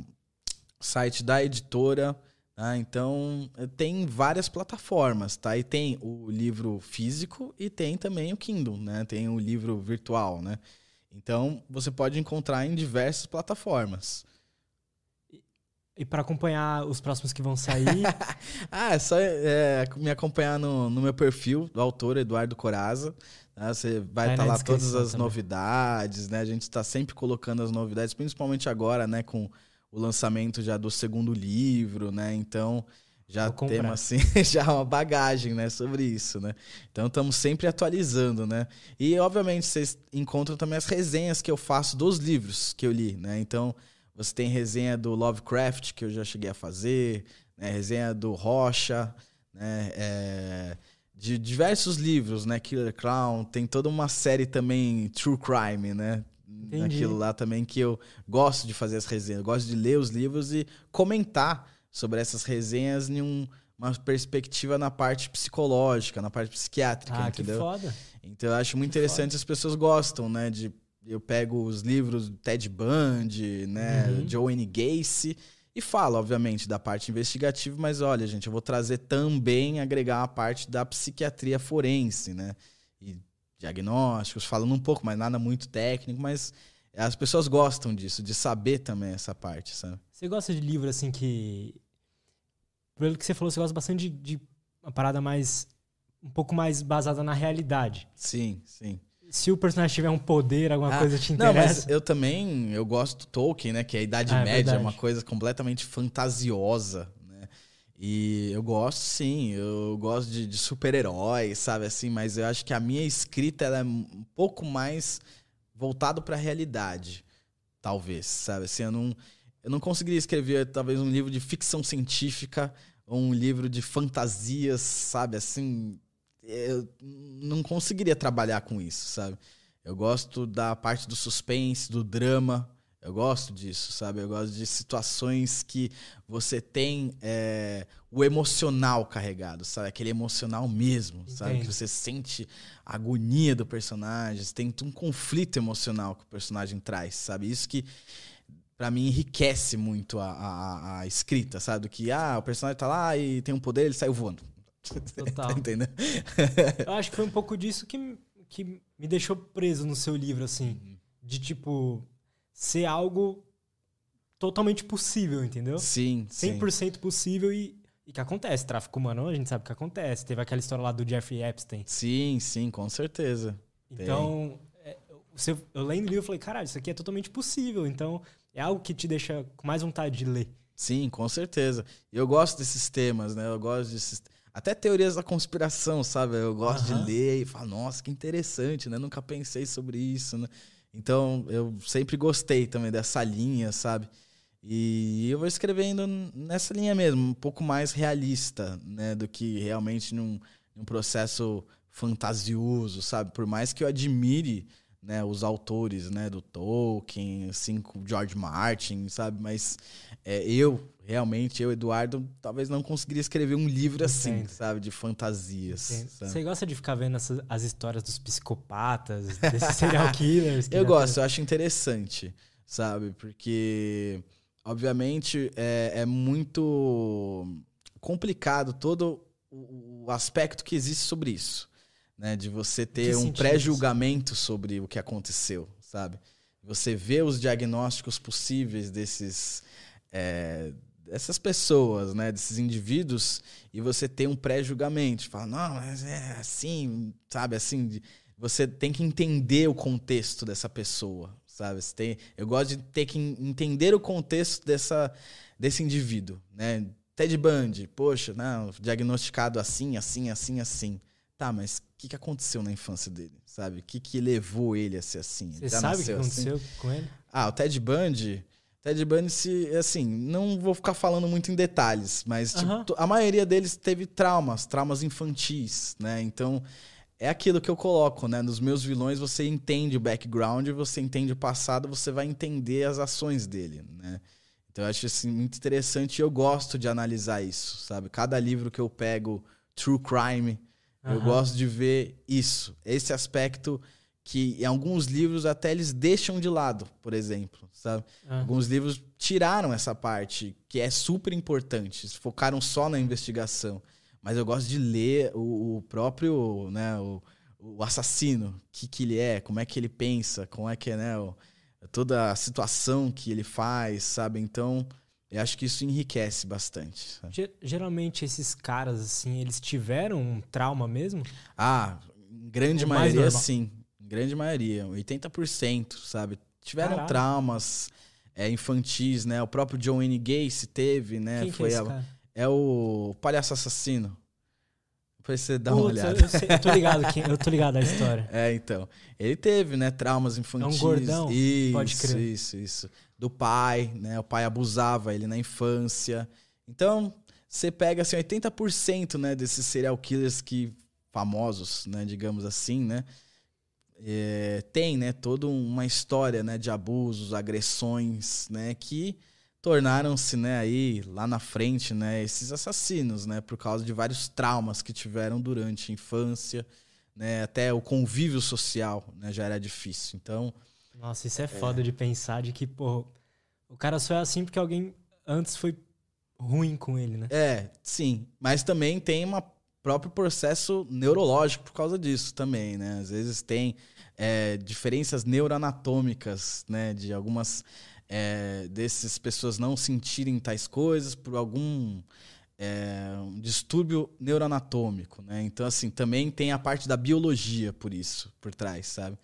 site da editora, Tá? Então, tem várias plataformas, tá? E tem o livro físico e tem também o Kindle, né? Tem o livro virtual, né? Então, você pode encontrar em diversas plataformas. E para acompanhar os próximos que vão sair? ah, é só é, me acompanhar no, no meu perfil do autor, Eduardo Coraza. Tá? Você vai estar tá lá todas as também. novidades, né? A gente está sempre colocando as novidades, principalmente agora, né? Com o lançamento já do segundo livro, né? Então já temos assim já uma bagagem, né, sobre isso, né? Então estamos sempre atualizando, né? E obviamente vocês encontram também as resenhas que eu faço dos livros que eu li, né? Então você tem resenha do Lovecraft que eu já cheguei a fazer, né? Resenha do Rocha, né? É, de diversos livros, né? Killer Clown, tem toda uma série também True Crime, né? Entendi. naquilo lá também que eu gosto de fazer as resenhas, eu gosto de ler os livros e comentar sobre essas resenhas em um, uma perspectiva na parte psicológica, na parte psiquiátrica, ah, entendeu? Que foda. Então eu acho muito que interessante, foda. as pessoas gostam, né, de eu pego os livros do Ted Bundy, né, uhum. Joanne Gacy e falo, obviamente, da parte investigativa, mas olha, gente, eu vou trazer também agregar a parte da psiquiatria forense, né? E diagnósticos, falando um pouco, mas nada muito técnico, mas as pessoas gostam disso, de saber também essa parte, sabe? Você gosta de livro assim que. Pelo que você falou, você gosta bastante de, de uma parada mais. um pouco mais basada na realidade. Sim, sim. Se o personagem tiver um poder, alguma ah, coisa te interessa. Não, mas eu também eu gosto do Tolkien, né? Que é a Idade ah, é Média, é uma coisa completamente fantasiosa, e eu gosto, sim, eu gosto de, de super-heróis, sabe assim, mas eu acho que a minha escrita ela é um pouco mais voltado para a realidade, talvez, sabe assim, eu não, eu não conseguiria escrever talvez um livro de ficção científica ou um livro de fantasias, sabe assim, eu não conseguiria trabalhar com isso, sabe? Eu gosto da parte do suspense, do drama, eu gosto disso, sabe? Eu gosto de situações que você tem é, o emocional carregado, sabe? Aquele emocional mesmo, Entendo. sabe? Que você sente a agonia do personagem, você tem um conflito emocional que o personagem traz, sabe? Isso que para mim enriquece muito a, a, a, escrita, sabe? Do que, ah, o personagem tá lá e tem um poder, ele saiu voando. Total. tá entendendo? Eu acho que foi um pouco disso que, que me deixou preso no seu livro, assim. Uhum. De tipo ser algo totalmente possível, entendeu? Sim, 100% sim. possível e, e que acontece. Tráfico humano, a gente sabe que acontece. Teve aquela história lá do Jeffrey Epstein. Sim, sim, com certeza. Então, é, você, eu lendo o livro, eu falei, caralho, isso aqui é totalmente possível. Então, é algo que te deixa com mais vontade de ler. Sim, com certeza. E eu gosto desses temas, né? Eu gosto desses... Até teorias da conspiração, sabe? Eu gosto uhum. de ler e falar, nossa, que interessante, né? Nunca pensei sobre isso, né? Então, eu sempre gostei também dessa linha, sabe? E eu vou escrevendo nessa linha mesmo, um pouco mais realista, né? Do que realmente num, num processo fantasioso, sabe? Por mais que eu admire né, os autores, né, do Tolkien, assim, com George Martin, sabe? Mas é, eu, realmente, eu, Eduardo, talvez não conseguiria escrever um livro assim, Entendo. sabe? De fantasias. Você gosta de ficar vendo essas, as histórias dos psicopatas, desses serial killers? eu gosto, tem... eu acho interessante, sabe? Porque, obviamente, é, é muito complicado todo o aspecto que existe sobre isso né? De você ter um pré-julgamento sobre o que aconteceu, sabe? Você vê os diagnósticos possíveis desses é, dessas pessoas, né? Desses indivíduos e você tem um pré-julgamento, fala não, mas é assim, sabe? Assim, você tem que entender o contexto dessa pessoa, sabe? Você tem, eu gosto de ter que entender o contexto dessa desse indivíduo, né? Ted Bundy, poxa, não, diagnosticado assim, assim, assim, assim. Tá, mas o que, que aconteceu na infância dele? Sabe? O que, que levou ele a ser assim? Você sabe o que aconteceu assim? com ele? Ah, o Ted Bundy. Ted Bundy, se, assim, não vou ficar falando muito em detalhes, mas tipo, a maioria deles teve traumas, traumas infantis, né? Então, é aquilo que eu coloco, né? Nos meus vilões, você entende o background, você entende o passado, você vai entender as ações dele, né? Então, eu acho assim, muito interessante e eu gosto de analisar isso, sabe? Cada livro que eu pego, True Crime, Uhum. Eu gosto de ver isso, esse aspecto que em alguns livros até eles deixam de lado, por exemplo, sabe? Ah. Alguns livros tiraram essa parte que é super importante, focaram só na investigação. Mas eu gosto de ler o, o próprio, né, o, o assassino, o que, que ele é, como é que ele pensa, como é que é, né, o, toda a situação que ele faz, sabe? Então, eu acho que isso enriquece bastante. Sabe? Geralmente esses caras, assim, eles tiveram um trauma mesmo? Ah, em grande Ou maioria, sim grande maioria, 80%, sabe? Tiveram Caralho. traumas é, infantis, né? O próprio John Wayne Gacy teve, né? Quem Foi que é, a, é o palhaço assassino. Depois você dá uma olhada. Eu, sei, eu, tô ligado, eu tô ligado à história. É, então. Ele teve, né, traumas infantis. É um gordão, isso, pode crer. Isso, isso. Do pai, né? O pai abusava ele na infância. Então, você pega, assim, 80%, né, desses serial killers que famosos, né, digamos assim, né? é, tem né, toda uma história né, de abusos, agressões, né, que tornaram-se né, aí lá na frente né, esses assassinos, né, por causa de vários traumas que tiveram durante a infância, né, até o convívio social né, já era difícil. Então, nossa, isso é, é foda de pensar de que pô, o cara só é assim porque alguém antes foi ruim com ele, né? É, sim, mas também tem uma próprio processo neurológico por causa disso também, né? Às vezes tem é, diferenças neuroanatômicas, né? De algumas é, dessas pessoas não sentirem tais coisas por algum é, um distúrbio neuroanatômico, né? Então, assim, também tem a parte da biologia por isso, por trás, sabe?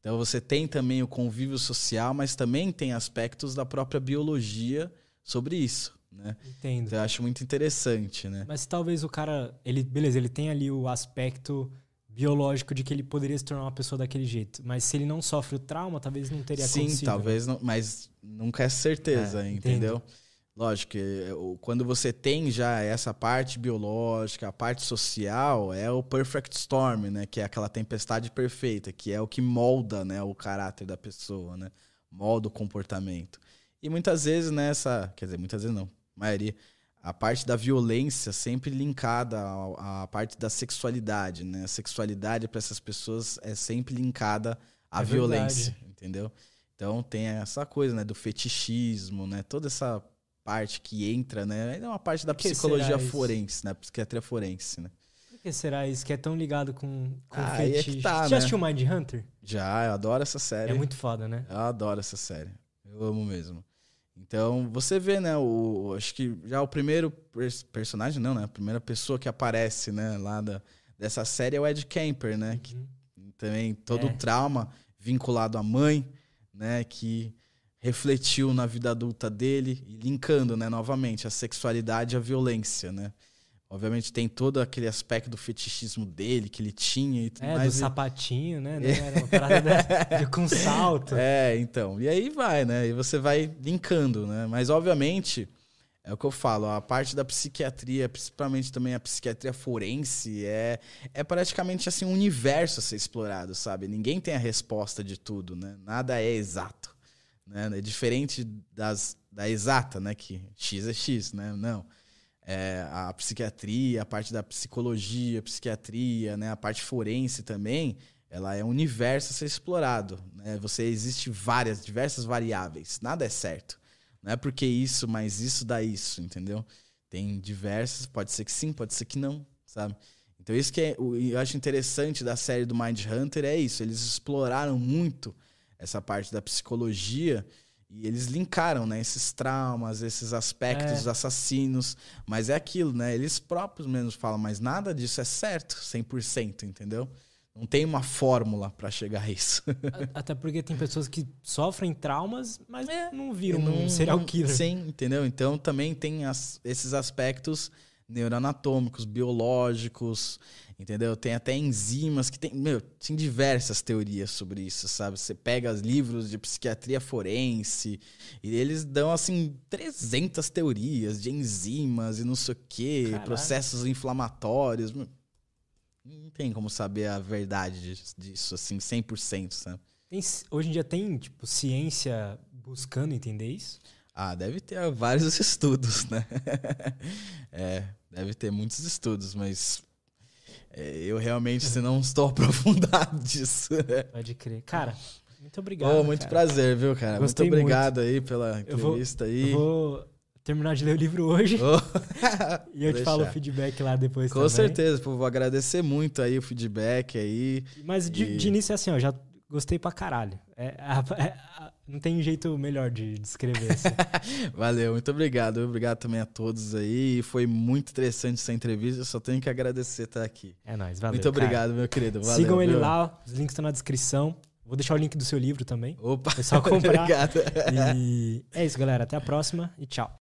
Então, você tem também o convívio social, mas também tem aspectos da própria biologia sobre isso né? Entendo. Então, eu acho muito interessante, né? Mas talvez o cara, ele, beleza, ele tem ali o aspecto biológico de que ele poderia se tornar uma pessoa daquele jeito, mas se ele não sofre o trauma, talvez não teria Sim, acontecido. Sim, talvez não, mas nunca é certeza, é, entendeu? Entendo. Lógico, quando você tem já essa parte biológica, a parte social, é o perfect storm, né? Que é aquela tempestade perfeita, que é o que molda né, o caráter da pessoa, né? Molda o comportamento. E muitas vezes nessa. Quer dizer, muitas vezes não maioria, a parte da violência sempre linkada à, à parte da sexualidade, né? A sexualidade para essas pessoas é sempre linkada à é violência, verdade. entendeu? Então tem essa coisa, né, do fetichismo, né? Toda essa parte que entra, né? É uma parte da psicologia forense, né? Psiquiatria forense, né? Por que será isso que é tão ligado com, com ah, fetiche? É que tá, já né? assistiu Mind Hunter? Já, eu adoro essa série. É muito foda, né? Eu adoro essa série. Eu amo mesmo. Então, você vê, né, o, acho que já o primeiro personagem, não, né, a primeira pessoa que aparece, né, lá da, dessa série é o Ed Kemper, né, que uhum. também todo é. o trauma vinculado à mãe, né, que refletiu na vida adulta dele linkando, né, novamente a sexualidade e a violência, né. Obviamente tem todo aquele aspecto do fetichismo dele que ele tinha e tudo é, mais. do sapatinho, né? É. Era uma parada de, com salto. É, então. E aí vai, né? E você vai linkando, né? Mas obviamente, é o que eu falo, a parte da psiquiatria, principalmente também a psiquiatria forense, é, é praticamente assim um universo a ser explorado, sabe? Ninguém tem a resposta de tudo, né? Nada é exato. Né? É diferente das, da exata, né? Que X é X, né? Não é, a psiquiatria, a parte da psicologia, psiquiatria, né, a parte forense também, ela é um universo a ser explorado. Né? Você existe várias, diversas variáveis. Nada é certo. Não é porque isso, mas isso dá isso, entendeu? Tem diversas, pode ser que sim, pode ser que não, sabe? Então isso que é, eu acho interessante da série do Mind Hunter é isso. Eles exploraram muito essa parte da psicologia e eles linkaram, né, esses traumas, esses aspectos é. assassinos. Mas é aquilo, né? Eles próprios mesmos falam, mas nada disso é certo, 100%, entendeu? Não tem uma fórmula para chegar a isso. Até porque tem pessoas que sofrem traumas, mas é, não viram não, um serial killer. Sim, entendeu? Então também tem as, esses aspectos neuroanatômicos, biológicos, Entendeu? Tem até enzimas que tem. Meu, tem diversas teorias sobre isso, sabe? Você pega os livros de psiquiatria forense e eles dão, assim, 300 teorias de enzimas e não sei o quê, Caralho. processos inflamatórios. Não tem como saber a verdade disso, assim, 100%, sabe? Tem, hoje em dia tem, tipo, ciência buscando entender isso? Ah, deve ter vários estudos, né? é, deve ter muitos estudos, mas é, eu realmente não estou aprofundado disso. Né? Pode crer. Cara, muito obrigado. Oh, muito cara. prazer, viu, cara? Gostei muito obrigado muito. aí pela entrevista eu vou, aí. Eu vou terminar de ler o livro hoje. Oh. e eu te falo o feedback lá depois Com também. certeza, pô, vou agradecer muito aí o feedback aí. Mas de, E- de início é assim, ó, já gostei pra caralho. É, a- é- a- não tem jeito melhor de descrever assim. Valeu, muito obrigado. Obrigado também a todos aí. Foi muito interessante essa entrevista. Eu só tenho que agradecer estar aqui. É nóis, valeu. muito cara. obrigado, meu querido. Valeu, Sigam ele viu? lá, os links estão na descrição. Vou deixar o link do seu livro também. Opa, É só comprar. obrigado. E é isso, galera. Até a próxima e tchau.